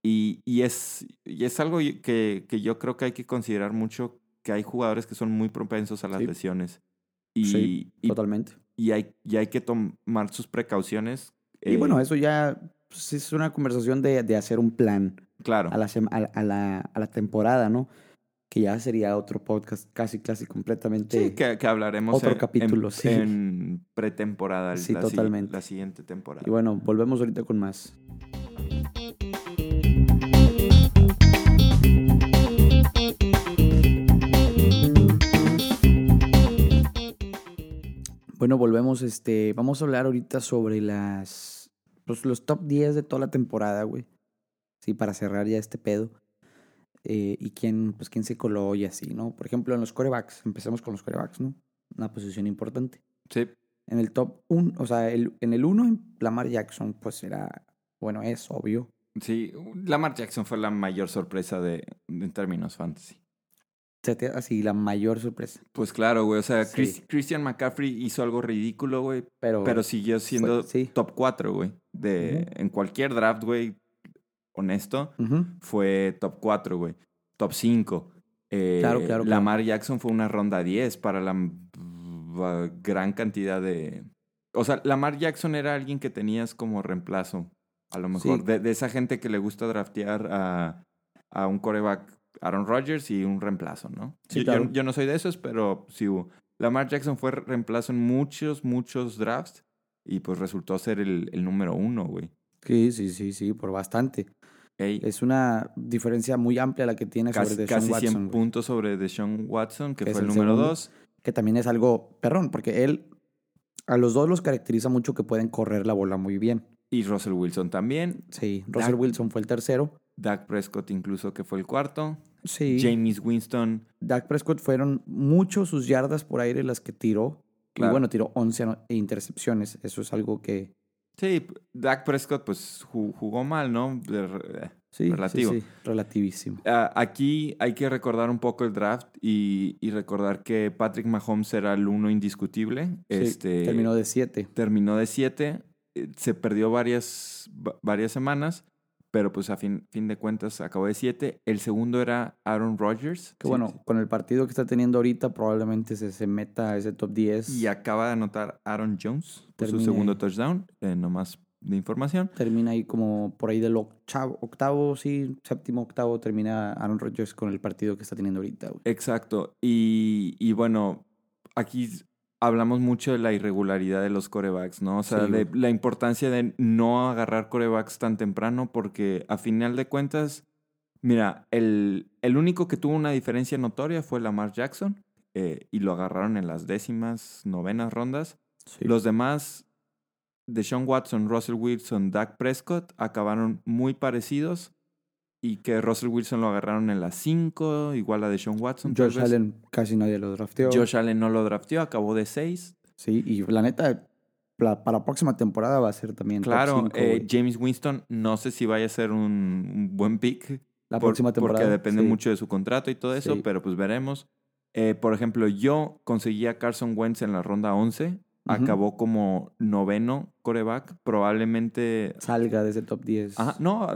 Y, y es, y es algo que, que yo creo que hay que considerar mucho, que hay jugadores que son muy propensos a las Sí. lesiones. Y, Sí, y, Totalmente. y hay, y hay que tomar sus precauciones. Y eh, bueno, eso ya pues, es una conversación de, de hacer un plan claro. a la, sema- a, la- a la, a la temporada, ¿no? Que ya sería otro podcast casi, casi completamente. Sí, que, que hablaremos otro en, capítulo, en, sí. en pretemporada, Sí, la, totalmente. la siguiente temporada. Y bueno, volvemos ahorita con más. Bueno, volvemos, este, vamos a hablar ahorita sobre las, pues, los top 10 de toda la temporada, güey. Sí, para cerrar ya este pedo. Eh, y quién, pues, quién se coló y así, ¿no? Por ejemplo, en los corebacks, empecemos con los corebacks, ¿no? Una posición importante. Sí, En el top 1, o sea, el, en el 1, Lamar Jackson, pues era, bueno, es obvio. sí, Lamar Jackson fue la mayor sorpresa de, en términos fantasy. Así, la mayor sorpresa. Pues claro, güey. O sea, Sí. Chris- Christian McCaffrey hizo algo ridículo, güey. Pero, Pero siguió siendo sí. top 4, güey. De. En cualquier draft, güey, honesto, fue top 4, güey. Top 5. Eh, Claro, claro, Lamar Jackson fue una ronda 10 para la gran cantidad de... O sea, Lamar Jackson era alguien que tenías como reemplazo, a lo mejor, Sí. de, de esa gente que le gusta draftear a, a un coreback Aaron Rodgers y un reemplazo, ¿no? Sí, yo, claro. yo, yo no soy de esos, pero sí hubo. Lamar Jackson fue reemplazo en muchos, muchos drafts y pues resultó ser el, el número uno, güey. Sí, sí, sí, sí, por bastante. Es una diferencia muy amplia la que tiene sobre casi, Deshaun casi 100 Watson, güey. puntos sobre Deshaun Watson, que Que fue el el número segundo. dos. Que también es algo perrón, porque él, a los dos los caracteriza mucho que pueden correr la bola muy bien. Y Russell Wilson también. Sí, Russell Dak- Wilson fue el tercero. Dak Prescott incluso que fue el cuarto. Sí. James Winston. Dak Prescott fueron mucho sus yardas por aire las que tiró. Claro. Y bueno, tiró 11 ano- intercepciones. Eso es algo que... Sí, Dak Prescott pues ju- jugó mal, ¿no? Eh, Sí, Relativo. sí, sí, relativísimo. Ah, Aquí hay que recordar un poco el draft y, y recordar que Patrick Mahomes era el uno indiscutible. Sí, este, terminó de 7. terminó de 7. Se perdió varias, va- varias semanas, pero pues a fin, fin de cuentas acabó de 7. El segundo era Aaron Rodgers. Que Sí, bueno, sí. con el partido que está teniendo ahorita probablemente se, se meta a ese top 10. Y acaba de anotar Aaron Jones por su segundo touchdown, eh, nomás de información. Termina ahí como por ahí del octavo, octavo, sí, séptimo, octavo, termina Aaron Rodgers con el partido que está teniendo ahorita. güey. Exacto. Y, y bueno, aquí hablamos mucho de la irregularidad de los corebacks, ¿no? O sea, Sí, de la importancia de no agarrar corebacks tan temprano porque a final de cuentas, mira, el, el único que tuvo una diferencia notoria fue Lamar Jackson eh, y lo agarraron en las décimas, novenas rondas. Sí. Los demás, Deshaun Watson, Russell Wilson, Dak Prescott, acabaron muy parecidos y que Russell Wilson lo agarraron en las 5, igual a Deshaun Watson. Josh. Allen casi nadie lo drafteó. Josh Allen no lo drafteó, acabó de 6. Sí, y la neta, la- para la próxima temporada va a ser también top Claro, eh. James Winston no sé si vaya a ser un, un buen pick. la por- próxima temporada. Porque depende sí. mucho de su contrato y todo eso, Sí. pero pues veremos. Eh, por ejemplo, yo conseguí a Carson Wentz en la ronda 11. Acabó como noveno coreback. Probablemente Salga de ese top 10. Ajá, no,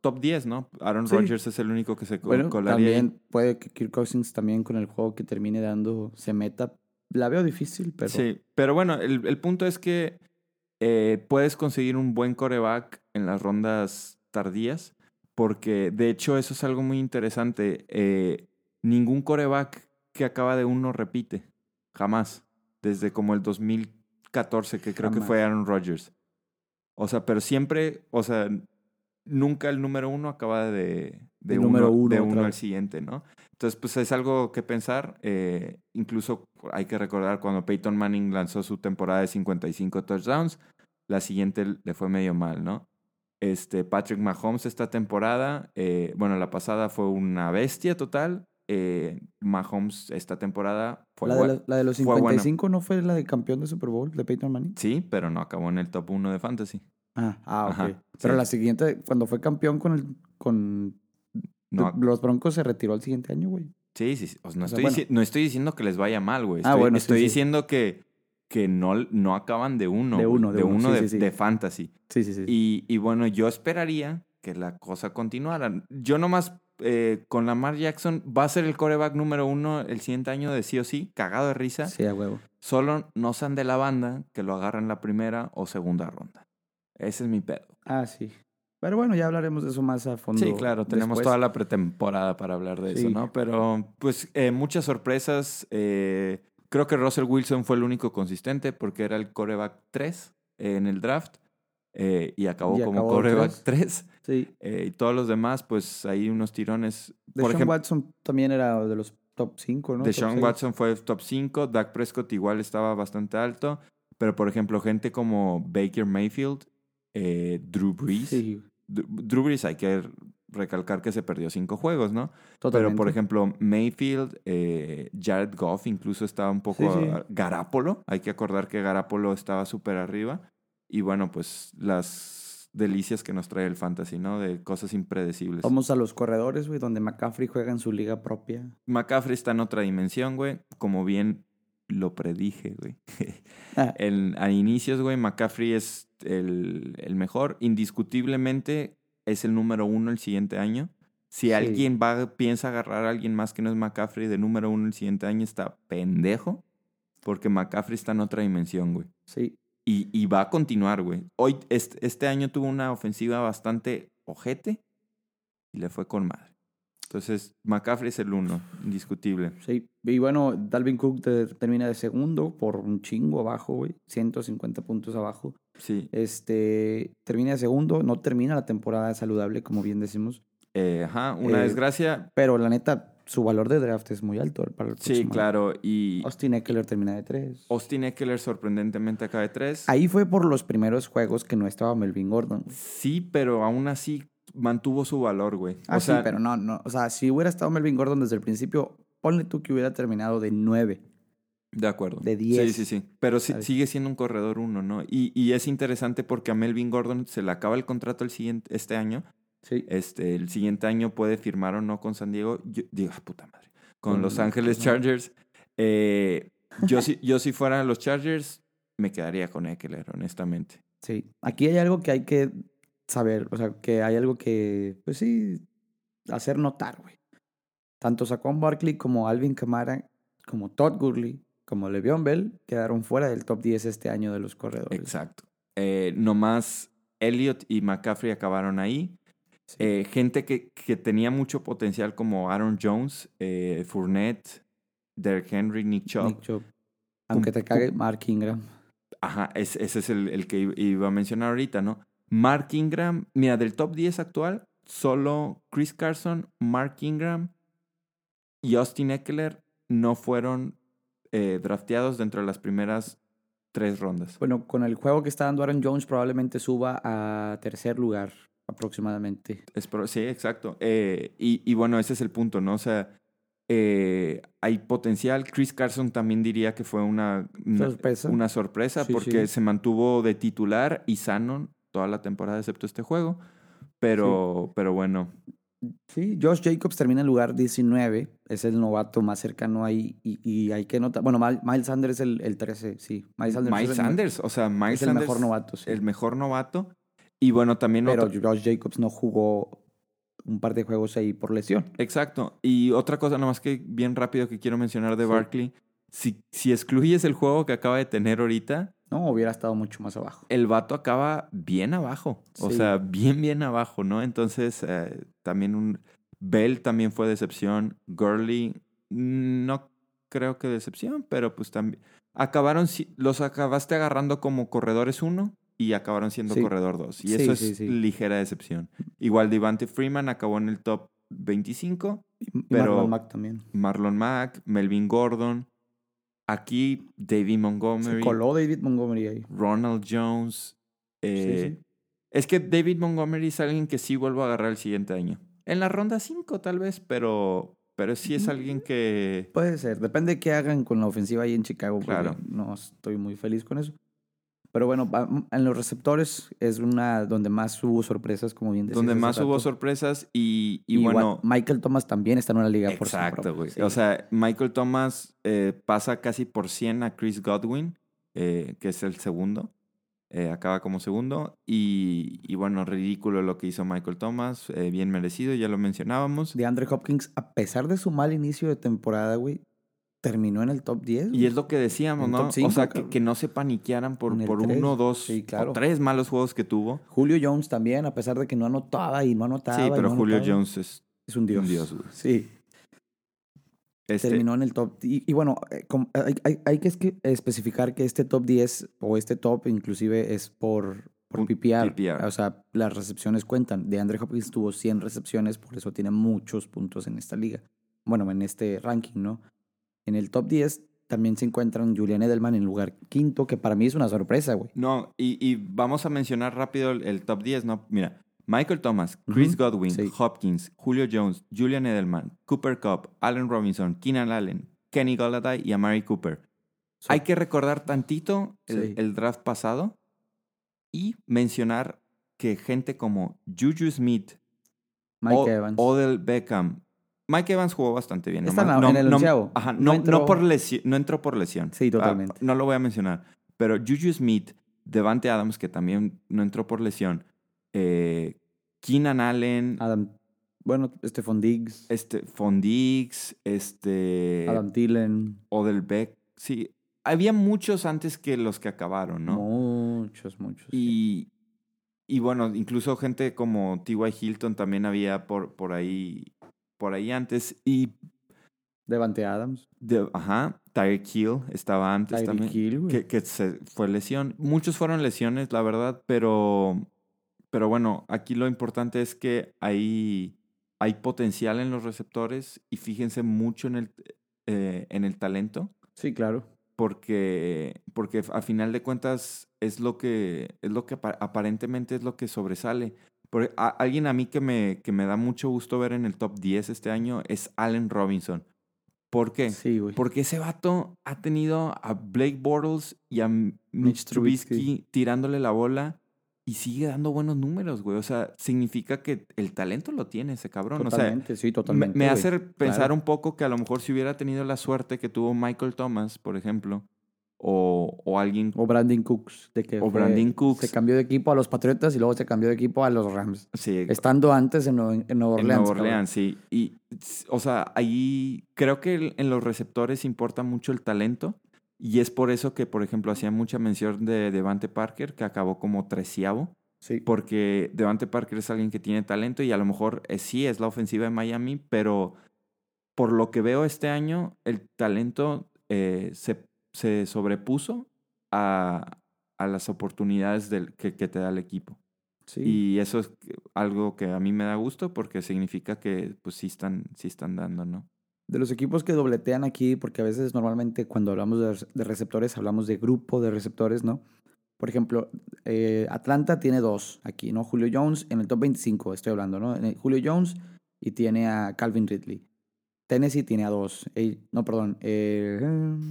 top 10, ¿no? Aaron Sí. Rodgers es el único que se Bueno, colaría también puede que Kirk Cousins también con el juego que termine dando se meta. La veo difícil, pero Sí, pero bueno, el, el punto es que eh, puedes conseguir un buen coreback en las rondas tardías, porque de hecho eso es algo muy interesante. Eh, ningún coreback que acaba de uno repite, jamás, desde como el 2014, que creo que fue Aaron Rodgers. O sea, pero siempre, o sea, nunca el número uno acaba de, de uno, número uno de otra uno al siguiente, ¿no? Entonces, pues es algo que pensar. eh, incluso hay que recordar cuando Peyton Manning lanzó su temporada de 55 touchdowns, la siguiente le fue medio mal, ¿no? Este, Patrick Mahomes esta temporada, eh, bueno, la pasada fue una bestia total. Eh, Mahomes esta temporada fue la, de la, la de los fue buena. 55 no fue la de campeón de Super Bowl de Peyton Manning. Sí, pero no acabó en el top 1 de fantasy. Ah, ah ok. Pero la siguiente, cuando fue campeón con el con los Broncos se retiró el siguiente año, güey. Sí, sí, sí. no, estoy no, estoy diciendo que les vaya mal, güey. Ah, estoy, ah, bueno, estoy diciendo que, que no, no acaban de uno. De uno, de, de uno, de, fantasy. Sí, sí, sí. Y, y bueno, yo esperaría que la cosa continuara. Yo nomás eh, con Lamar Jackson va a ser el coreback número uno el siguiente año de sí o sí, cagado de risa. Sí, a huevo. Solo no sean de la banda que lo agarran la primera o segunda ronda. Ese es mi pedo. Ah, sí. Pero bueno, ya hablaremos de eso más a fondo. Sí, claro, tenemos toda la pretemporada para hablar de eso, ¿no? Pero pues eh, muchas sorpresas. Eh, creo que Russell Wilson fue el único consistente porque era el coreback 3 en el draft. Y acabó como coreback 3. Sí. Eh, y todos los demás, pues hay unos tirones. De Por ejemplo, Watson también era de los top 5, ¿no? De Sean Watson fue top 5. Dak Prescott igual estaba bastante alto. Pero, por ejemplo, gente como Baker Mayfield, eh, Drew Brees. Sí. Drew Brees hay que recalcar que se perdió cinco juegos, ¿no? Pero, por ejemplo, Mayfield, Jared Goff incluso estaba un poco... Garapolo, hay que acordar que Garapolo estaba súper arriba. Y bueno, pues las delicias que nos trae el fantasy, ¿no? De cosas impredecibles. Vamos a los corredores, güey, donde McCaffrey juega en su liga propia. McCaffrey está en otra dimensión, güey. Como bien lo predije, güey. Ah. a inicios, güey, McCaffrey es el, el, mejor. Indiscutiblemente es el número uno el siguiente año. Si alguien va, piensa agarrar a alguien más que no es McCaffrey de número uno el siguiente año, está pendejo. Porque McCaffrey está en otra dimensión, güey. Sí. Y, va a continuar, güey. Hoy, este, este, año tuvo una ofensiva bastante ojete y le fue con madre. Entonces, McCaffrey es el uno, indiscutible. Sí, y bueno, Dalvin Cook termina de segundo por un chingo abajo, güey. 150 puntos abajo. Sí. Este, termina de segundo, no termina la temporada saludable, como bien decimos. Eh, ajá, una eh, desgracia. Pero la neta, su valor de draft es muy alto para el Sí, claro. Y Austin Eckler termina de tres. Austin Eckler sorprendentemente acaba de tres. Ahí fue por los primeros juegos que no estaba Melvin Gordon. Sí, pero aún así mantuvo su valor, güey. Ah, sí, pero no, no. O sea, si hubiera estado Melvin Gordon desde el principio, ponle tú que hubiera terminado de nueve. De acuerdo. De diez. Sí, sí, sí. Pero sigue siendo un corredor uno, ¿no? Y, y es interesante porque a Melvin Gordon se le acaba el contrato el siguiente, este año este, el siguiente año puede firmar o no con San Diego. Yo, digo, ah, puta madre. Con Los Ángeles Chargers. Eh, yo, si, yo si fuera los Chargers, me quedaría con Eckler, honestamente. Sí. Aquí hay algo que hay que saber. O sea, que hay algo que, pues sí, hacer notar, güey. Tanto Saquon Barkley como Alvin Kamara, como Todd Gurley, como Le'Veon Bell, quedaron fuera del top 10 este año de los corredores. Exacto. Eh, nomás Elliot y McCaffrey acabaron ahí. Eh, gente que, que, tenía mucho potencial como Aaron Jones, eh, Fournette, Derek Henry, Nick Chubb. Aunque te cague Mark Ingram. Ajá, ese, es el, el, que iba a mencionar ahorita, ¿no? Mark Ingram, mira, del top 10 actual, solo Chris Carson, Mark Ingram y Austin Eckler no fueron eh, drafteados dentro de las primeras tres rondas. Bueno, con el juego que está dando Aaron Jones probablemente suba a tercer lugar aproximadamente. sí, exacto. Eh, y, bueno, ese es el punto, ¿no? O sea, eh, hay potencial. Chris Carson también diría que fue una, sorpresa, una sorpresa porque se mantuvo de titular y sano toda la temporada excepto este juego. Pero, pero bueno. Sí, Josh Jacobs termina en lugar 19, es el novato más cercano ahí y, hay que notar, bueno, Miles Sanders es el, el 13, sí. Miles Sanders, Miles Sanders o sea, Miles es el mejor novato. Sí. El mejor novato. Y bueno, también... Pero Josh Jacobs no jugó un par de juegos ahí por lesión. Exacto. Y otra cosa nomás que bien rápido que quiero mencionar de Barkley. Si, si excluyes el juego que acaba de tener ahorita... No, hubiera estado mucho más abajo. El vato acaba bien abajo. O sea, bien, bien abajo, ¿no? Entonces, eh, también un... Bell también fue decepción. Gurley, no creo que decepción, pero pues también... Acabaron, los acabaste agarrando como corredores uno y acabaron siendo corredor 2. Y eso es ligera decepción. Igual Devante Freeman acabó en el top 25. pero Marlon Mack también. Marlon Mack, Melvin Gordon. Aquí David Montgomery. Se coló David Montgomery ahí. Ronald Jones. Eh, es que David Montgomery es alguien que sí vuelvo a agarrar el siguiente año. En la ronda 5 tal vez, pero, pero sí es alguien que... Puede ser. Depende de qué hagan con la ofensiva ahí en Chicago. Claro. No estoy muy feliz con eso. Pero bueno, en los receptores es una donde más hubo sorpresas, como bien decías. Donde más hubo sorpresas y, y, bueno... Michael Thomas también está en una liga por Exacto, güey. O sea, Michael Thomas eh, pasa casi por 100 a Chris Godwin, eh, que es el segundo. Eh, acaba como segundo. Y, y, bueno, ridículo lo que hizo Michael Thomas. bien merecido, ya lo mencionábamos. De Andre Hopkins, a pesar de su mal inicio de temporada, güey, terminó en el top 10. Y es lo que decíamos, ¿no? o sea, que, no se paniquearan por, por uno, dos o tres malos juegos que tuvo. Julio Jones también, a pesar de que no anotaba y no anotaba. Sí, pero Julio Jones es, es un dios. Un dios Sí. Este... Terminó en el top. Y, bueno, eh, hay, hay, que especificar que este top 10 o este top inclusive es por, por PPR. O sea, las recepciones cuentan. De Andre Hopkins tuvo 100 recepciones, por eso tiene muchos puntos en esta liga. Bueno, en este ranking, ¿no? En el top 10 también se encuentran Julian Edelman en lugar quinto, que para mí es una sorpresa, güey. No, y, vamos a mencionar rápido el, top 10, ¿no? Mira, Michael Thomas, Chris Godwin, Hopkins, Julio Jones, Julian Edelman, Cooper Cup, Allen Robinson, Keenan Allen, Kenny Golladay y Amari Cooper. Hay que recordar tantito el, draft pasado y mencionar que gente como Juju Smith, Mike Evans. Odell Beckham, Mike Evans jugó bastante bien. Está no, en el no, ajá, no, entró... por lesión, no entró por lesión. Sí, totalmente. no lo voy a mencionar. Pero Juju Smith, Devante Adams, que también no entró por lesión. Eh, Keenan Allen. Adam, bueno, este Diggs. Este Diggs, este... Adam Thielen. Odell Beck. Sí, había muchos antes que los que acabaron, ¿no? Muchos, muchos. Y, y bueno, incluso gente como T.Y. Hilton también había por, por ahí por ahí antes. Y. Devante Adams. De, ajá. Tyreek Hill estaba antes también. Hill, que, que se fue lesión. Muchos fueron lesiones, la verdad, pero. Pero bueno, aquí lo importante es que hay, hay potencial en los receptores y fíjense mucho en el, eh, en el talento. Sí, claro. Porque, porque a final de cuentas es lo que, es lo que aparentemente es lo que sobresale alguien a mí que me, que me da mucho gusto ver en el top 10 este año es Allen Robinson. ¿Por qué? Sí, güey. Porque ese vato ha tenido a Blake Bortles y a Mitch, Trubisky, tirándole la bola y sigue dando buenos números, güey. O sea, significa que el talento lo tiene ese cabrón. Totalmente, sí, totalmente. Me, hace pensar un poco que a lo mejor si hubiera tenido la suerte que tuvo Michael Thomas, por ejemplo, o, o alguien. O Brandon Cooks. De que o Brandon Cooks. Se cambió de equipo a los Patriotas y luego se cambió de equipo a los Rams. Sí. Estando antes en, Nueva Orleans. En Nueva Orleans, sí. Y, o sea, ahí creo que en los receptores importa mucho el talento. Y es por eso que, por ejemplo, hacía mucha mención de Devante Parker, que acabó como treceavo. Sí. Porque Devante Parker es alguien que tiene talento y a lo mejor eh, sí es la ofensiva de Miami, pero por lo que veo este año, el talento eh, se se sobrepuso a, a las oportunidades del, que, que, te da el equipo. Sí. Y eso es algo que a mí me da gusto porque significa que pues sí están, sí están dando, ¿no? De los equipos que dobletean aquí, porque a veces normalmente cuando hablamos de, receptores hablamos de grupo de receptores, ¿no? Por ejemplo, eh, Atlanta tiene dos aquí, ¿no? Julio Jones en el top 25, estoy hablando, ¿no? Julio Jones y tiene a Calvin Ridley. Tennessee tiene a dos. no, perdón. Eh,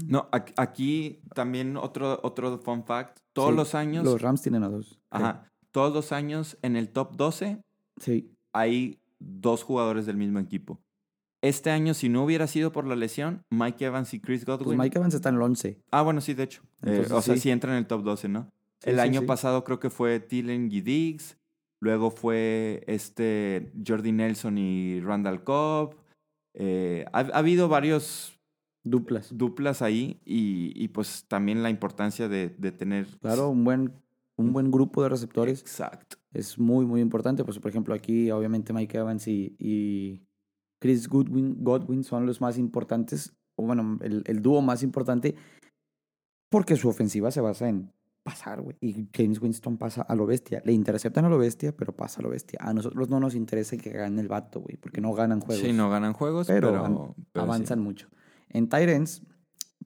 no, aquí también otro, otro fun fact. Todos los años. Los Rams tienen a dos. Ajá. Todos los años en el top 12 sí. hay dos jugadores del mismo equipo. Este año, si no hubiera sido por la lesión, Mike Evans y Chris Godwin. Pues Mike Evans está en el 11. Ah, bueno, sí, de hecho. Eh, o sea, sí. entra en el top 12, ¿no? el año pasado creo que fue Tillen y Diggs. Luego fue este Jordi Nelson y Randall Cobb. Eh, ha, habido varios duplas, duplas ahí y, pues también la importancia de, tener... Claro, un buen, un buen grupo de receptores. Exacto. Es muy, muy importante. Pues, por ejemplo, aquí obviamente Mike Evans y, Chris Goodwin, Godwin son los más importantes, o bueno, el, el dúo más importante, porque su ofensiva se basa en pasar, güey. Y James Winston pasa a lo bestia. Le interceptan a lo bestia, pero pasa a lo bestia. A nosotros no nos interesa que gane el vato, güey, porque no ganan juegos. Sí, no ganan juegos, pero, avanzan mucho. En Tyrants,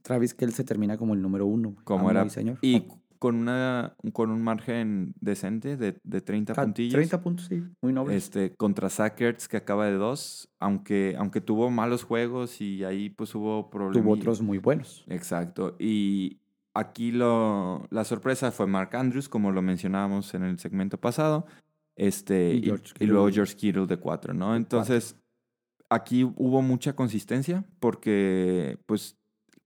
Travis Kell se termina como el número uno. Como era. Señor. Y con, una, con un margen decente de, de 30 puntillos. 30 puntos, sí. Muy noble. Este, contra Sackers, que acaba de dos. Aunque, aunque tuvo malos juegos y ahí pues hubo problemas. Tuvo otros muy buenos. Exacto. Y aquí lo, la sorpresa fue Mark Andrews, como lo mencionábamos en el segmento pasado. Este, Y George luego George Kittle de 4, ¿no? Entonces, aquí hubo mucha consistencia porque, pues,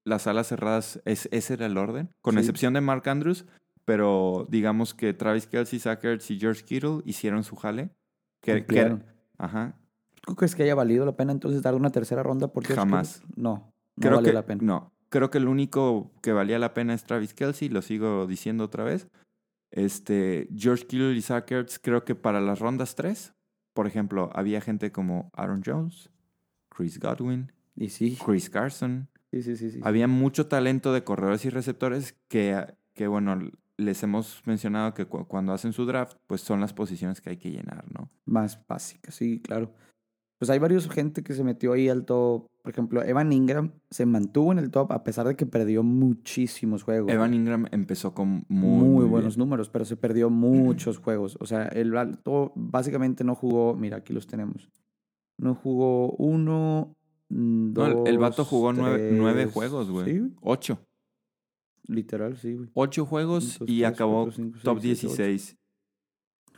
las alas cerradas, es, ese era el orden, con Sí. excepción de Mark Andrews, pero digamos que Travis Kelsey, Zach Ertz y George Kittle hicieron su jale. Que, que- ajá. ¿Tú crees que haya valido la pena entonces dar una tercera ronda por George Jamás. Kittle? No, no Creo vale que, la pena. No, creo que el único que valía la pena es Travis Kelsey, lo sigo diciendo otra vez. Este, George Kittle y Zach Ertz, creo que para las rondas 3, por ejemplo, había gente como Aaron Jones, Chris Godwin, Y sí, Chris Carson. sí, sí, sí. sí. Había mucho talento de corredores y receptores que, que bueno, les hemos mencionado que cu- cuando hacen su draft, pues son las posiciones que hay que llenar, ¿no? Más básicas, sí, claro. Pues hay varios gente que se metió ahí al top. Por ejemplo, Evan Ingram se mantuvo en el top a pesar de que perdió muchísimos juegos. Evan Ingram empezó con muy, buenos bien. números, pero se perdió muchos juegos. O sea, el alto básicamente no jugó. Mira, aquí los tenemos. No jugó uno, mm, No, el- vato dos, jugó nueve, juegos, güey. Sí. Ocho. literal, sí, güey. Ocho juegos dos, y tres, acabó cuatro, cinco, top seis, siete, ocho. 16.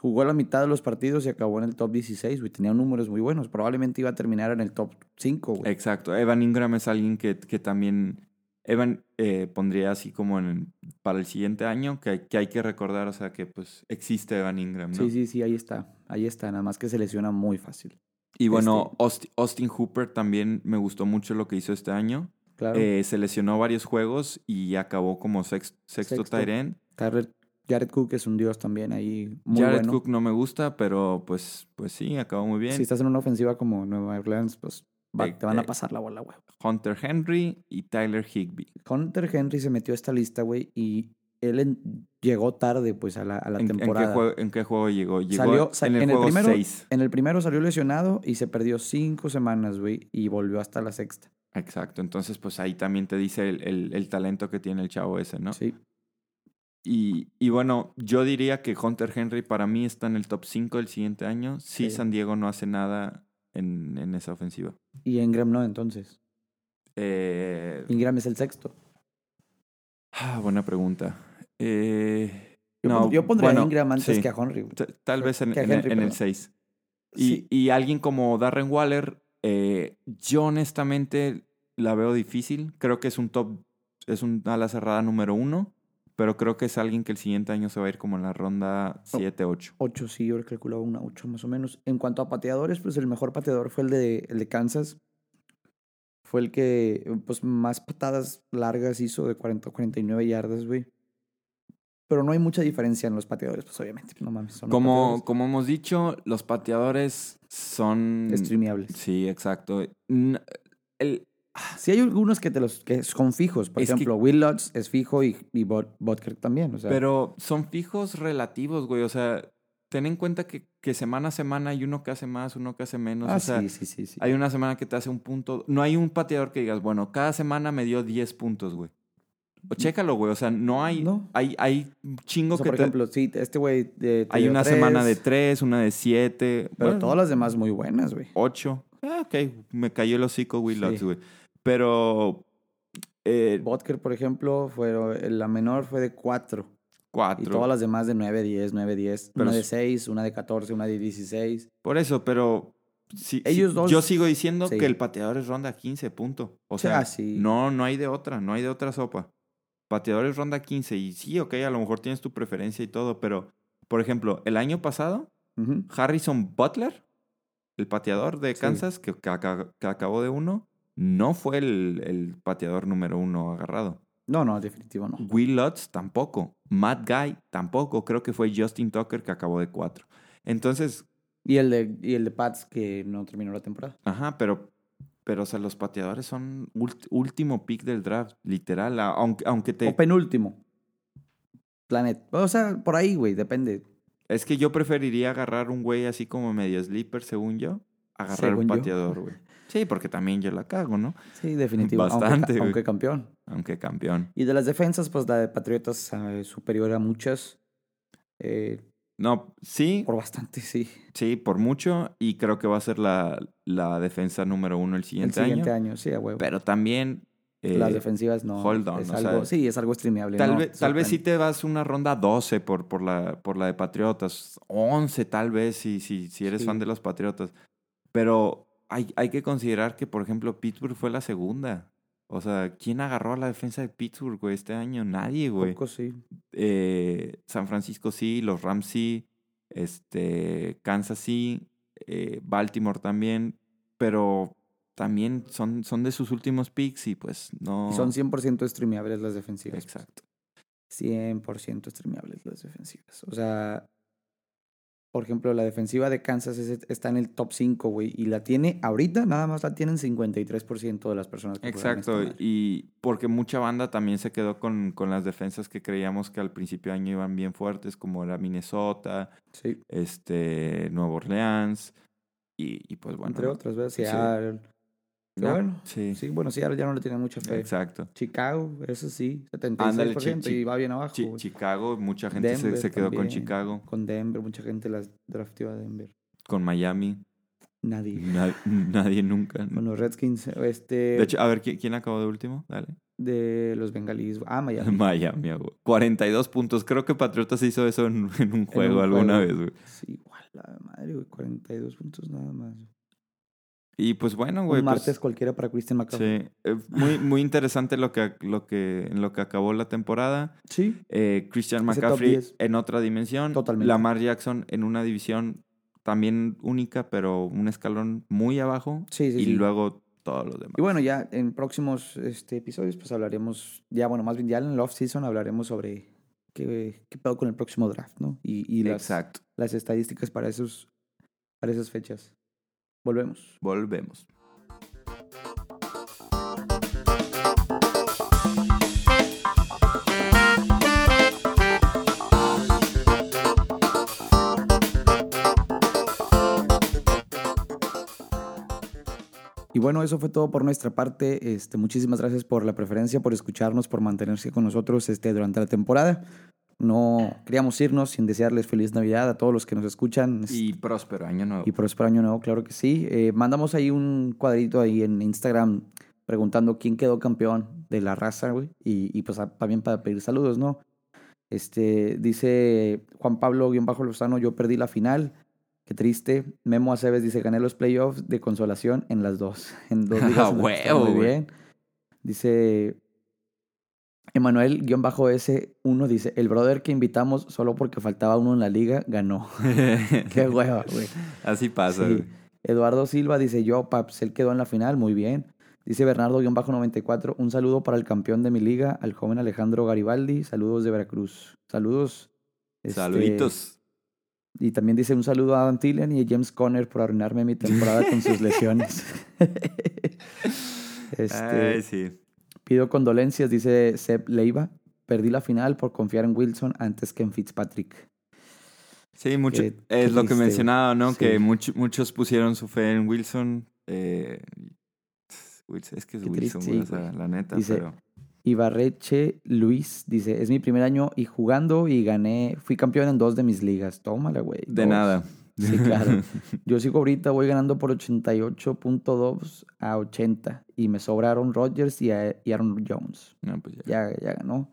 Jugó la mitad de los partidos y acabó en el top 16, güey. Tenía números muy buenos. Probablemente iba a terminar en el top 5, güey. Exacto. Evan Ingram es alguien que, que también. Evan eh, pondría así como en, para el siguiente año, que, que hay que recordar, o sea, que pues existe Evan Ingram, ¿no? Sí, sí, sí, ahí está. Ahí está, nada más que se lesiona muy fácil. Y bueno, Este- Austin, Austin Hooper también me gustó mucho lo que hizo este año. Claro. Eh, se lesionó varios juegos y acabó como sex- sexto, Sexto. end. Jared, Cook es un dios también ahí. Muy Jared bueno. Cook no me gusta, pero pues, pues sí, acabó muy bien. Si estás en una ofensiva como Nueva Orleans, pues va- Eh, te van a pasar la bola, güey. Hunter Henry y Tyler Higbee. Hunter Henry se metió a esta lista, güey, y él en- llegó tarde, pues, a la, a la ¿En, en temporada. qué juego, en qué juego llegó? Llegó Salió- sa- en el en el juego primero- 6. En el primero salió lesionado y se perdió cinco semanas, güey, y volvió hasta la sexta. Exacto. Entonces, pues ahí también te dice el, el- el talento que tiene el chavo ese, ¿no? Sí. Y, y bueno, yo diría que Hunter Henry para mí está en el top 5 del siguiente año. Si Sí. San Diego no hace nada en, en esa ofensiva. Y Ingram no, entonces. Eh, Ingram es el sexto. ah, buena pregunta. Eh, Yo, no, yo pondría bueno, a Ingram antes sí. que a Henry, Tal vez en, en el- Henry, en el perdón. 6. Y, Sí. y alguien como Darren Waller, eh, yo honestamente la veo difícil. Creo que es un top, es un ala cerrada número uno, pero creo que es alguien que el siguiente año se va a ir como en la ronda 7-8. 8, sí, yo calculaba una 8 más o menos. En cuanto a pateadores, pues el mejor pateador fue el de, el de Kansas. Fue el que pues más patadas largas hizo de 40 o 49 yardas, güey. Pero no hay mucha diferencia en los pateadores, pues obviamente, no mames. Son Como, como hemos dicho, los pateadores son... streameables. Sí, exacto. El, Sí hay algunos que te los que son fijos. Por Es que- ejemplo, Will Lutz es fijo y, y Bot- también. O sea, pero son fijos relativos, güey. O sea, ten en cuenta que, que semana a semana hay uno que hace más, uno que hace menos. ah, o sea, sí, sí, sí, sí. Hay una semana que te hace un punto. No hay un pateador que digas, bueno, cada semana me dio 10 puntos, güey. O chécalo, güey. O sea, no hay. No. Hay, hay chingo O sea, que por te- ejemplo, sí, este güey de- te Hay una tres, semana de 3, una de 7. Pero todas las demás muy buenas, güey. 8. Ah, ok. Me cayó el hocico, Will Sí. Lutz, güey. Pero. Eh, Butker, por ejemplo, fue, la menor fue de 4. Y 4. todas las demás de 9, 10, 9, 10. Pero una de es- 6, una de 14, una de 16. Por eso, pero. sí- Ellos dos- Yo sigo diciendo sí. que el pateador es ronda 15, punto. O sea, ah, sí. no, no hay de otra, no hay de otra sopa. Pateador es ronda 15 y sí, ok, a lo mejor tienes tu preferencia y todo, pero, por ejemplo, el año pasado. Harrison Butler, el pateador de Sí. Kansas, que, que que acabó de uno, no fue el, el pateador número uno agarrado. No, no, definitivo no. Will Lutz tampoco. Matt Guy tampoco. Creo que fue Justin Tucker que acabó de cuatro. Entonces, Y el de, y el de Pats que no terminó la temporada. Ajá, pero, pero o sea, los pateadores son último pick del draft, literal. Aunque, aunque te. O penúltimo. Planet. O sea, por ahí, güey, depende. Es que yo preferiría agarrar un güey así como medio sleeper, según yo, agarrar Según un pateador, güey. Sí, porque también yo la cago, ¿no? Sí, ca- Bastante, aunque campeón. Aunque campeón. Y de las defensas, pues la de Patriotas eh, superior a muchas. Eh, No, sí, por bastante, sí. sí, por mucho. Y creo que va a ser la, la defensa número uno el El siguiente, siguiente año. año, sí, a huevo. Pero también Las eh, defensivas no. hold on, es o algo, sea, sí, es algo streameable. Tal, no vez, tal vez sí te vas una ronda 12 por, por, la, por la de Patriotas. 11 tal vez si, si, si eres Sí. fan de los Patriotas. Pero hay, hay que considerar que, por ejemplo, Pittsburgh fue la segunda. O sea, ¿quién agarró a la defensa de Pittsburgh, güey, este año? Nadie, güey. Poco sí. Eh, San Francisco sí, los Rams sí, este, Kansas sí, eh, Baltimore también, pero también son, son de sus últimos picks y pues no... Y son 100% streameables las defensivas. Exacto. 100% streameables las defensivas. O sea, por ejemplo, la defensiva de Kansas es- está en el top 5, güey. Y la tiene, ahorita nada más la tienen 53% de las personas que Exacto, y porque mucha banda también se quedó con, con las defensas que creíamos que al principio de año iban bien fuertes, como era Minnesota, Sí, este, Nueva Orleans, y, y pues bueno. entre otras, ¿verdad? Sí. Seattle. Pero No, bueno, sí, sí, bueno, Seattle ya no le tienen mucha fe. exacto. Chicago, eso sí, Ándale, 76% Chi- y va bien abajo. Chi-. Chicago, mucha gente se, Denver se quedó con. Chicago, Con Denver, mucha gente las drafteó a Denver. con Miami, Nadie. na- nadie nunca. Con los Redskins, este, De hecho, a ver, ¿quién, quién acabó de último? Dale. de los bengalíes. Ah, Miami. Miami, güey. 42 puntos. Creo que Patriotas hizo eso en, en un juego un alguna juego. vez, güey. Sí, igual, la madre, güey. 42 puntos nada más. Y pues bueno, güey. Un pues- martes cualquiera para Christian McCaffrey. Sí, eh, muy, muy interesante lo que, lo que, en lo que acabó la temporada. Sí. Eh, Christian McCaffrey 10. en otra dimensión. Totalmente. Lamar Jackson en una división también única, pero un escalón muy abajo. Sí, sí, y sí. luego todos los demás. Y bueno, ya en próximos este, episodios, pues hablaremos, ya bueno, más bien ya en el off-season hablaremos sobre qué, qué pedo con el próximo draft, ¿no? Y, y las, Exacto. las estadísticas para, esos, para esas fechas. Volvemos. Volvemos. Y bueno, eso fue todo por nuestra parte. Este, muchísimas gracias por la preferencia, por escucharnos, por mantenerse con nosotros este, durante la temporada. No queríamos irnos sin desearles feliz Navidad a todos los que nos escuchan. Y próspero año nuevo. Y próspero año nuevo, claro que sí. Eh, mandamos ahí un cuadrito ahí en Instagram preguntando quién quedó campeón de la raza, güey. Y, y pues a- también para pedir saludos, ¿no? Este, dice Juan Pablo guion bajo Lozano, yo perdí la final. Qué triste. Memo Aceves dice, gané los playoffs de consolación en las dos. En dos ligas. Ah, huevo, Muy bien. Dice Emanuel guion bajo S1 dice, el brother que invitamos solo porque faltaba uno en la liga ganó. Qué hueva, güey. Así pasa. Sí. Eduardo Silva dice yo, Paps, él quedó en la final, muy bien. Dice Bernardo-94, un saludo para el campeón de mi liga, al joven Alejandro Garibaldi, saludos de Veracruz. Saludos. este, Saluditos. Y también dice un saludo a Adam Tillen y a James Conner por arruinarme mi temporada con sus lesiones. este, Ay, sí. Pido condolencias, dice Seb Leiva. Perdí la final por confiar en Wilson antes que en Fitzpatrick. Sí, mucho, Qué- qué es lo que mencionaba, ¿no? sí. Que much- muchos pusieron su fe en Wilson. Eh, Wilson es que es Qué Wilson, triste, güey, o sea, la neta, Dice- pero... Ibarreche Luis dice, es mi primer año y jugando y gané, fui campeón en dos de mis ligas. Tómala, güey. De nada. Sí, claro. Yo sigo ahorita, voy ganando por 88.2 a 80 y me sobraron Rodgers y, a- y Aaron Jones. No, pues ya. Ya, ya ganó.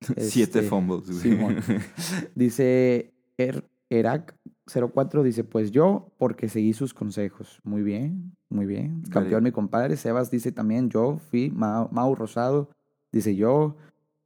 Siete Este, fumbles, güey. Simón. Dice er, Erac04, dice, pues yo, porque seguí sus consejos. Muy bien, muy bien. Campeón mi compadre. Sebas dice también, yo fui. Mau, Mau Rosado dice yo.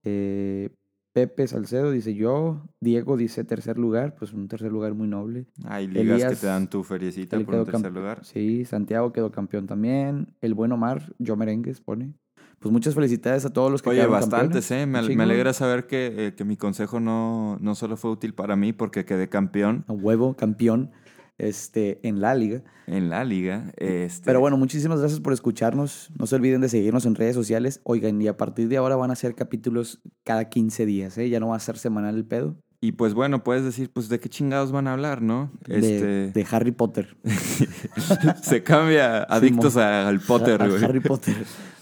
Eh, Pepe Salcedo dice yo. Diego dice tercer lugar, pues un tercer lugar muy noble. Hay ligas que Elías, te dan tu feriecita por un tercer lugar. Sí, Santiago quedó campeón también. El buen Omar, yo merengues, pone. Pues muchas felicidades a todos los que Oye, bastantes, campeones. ¿eh? Me, me alegra saber que, eh, que mi consejo no, no solo fue útil para mí porque quedé campeón A huevo, campeón este, en la liga. en la liga. Este, Pero bueno, muchísimas gracias por escucharnos. No se olviden de seguirnos en redes sociales. Oigan, y a partir de ahora van a ser capítulos cada 15 días, ¿eh? Ya no va a ser semanal el pedo. Y pues bueno, puedes decir, pues de qué chingados van a hablar, ¿no? De, este... de Harry Potter. Se cambia adictos al Potter, güey. Harry Potter.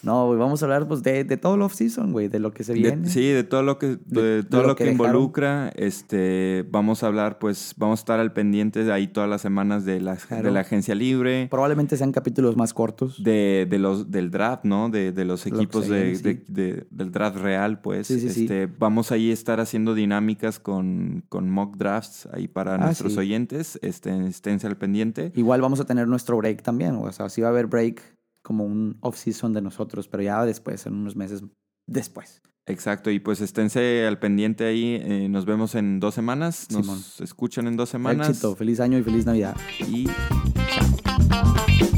No, güey, vamos a hablar pues de, de todo el off-season, güey, de lo que se viene. sí, de todo lo que, de, todo lo, que, involucra. Este, vamos a hablar, pues, vamos a estar al pendiente de ahí todas las semanas de la, de la agencia libre. Probablemente sean capítulos más cortos. De, de los, del draft, ¿no? De, de los equipos de, del draft real, pues. Sí, sí, este, Vamos ahí a estar haciendo dinámicas con, con mock drafts ahí para ah, nuestros oyentes. Este, esténse al pendiente. Igual vamos a tener nuestro break también, o sea, sí va a haber break como un off-season de nosotros, pero ya después, en unos meses después. Exacto, y pues esténse al pendiente ahí. Eh, nos vemos en dos semanas. Nos escuchan en dos semanas. Éxito, feliz año y feliz Navidad. Y chao.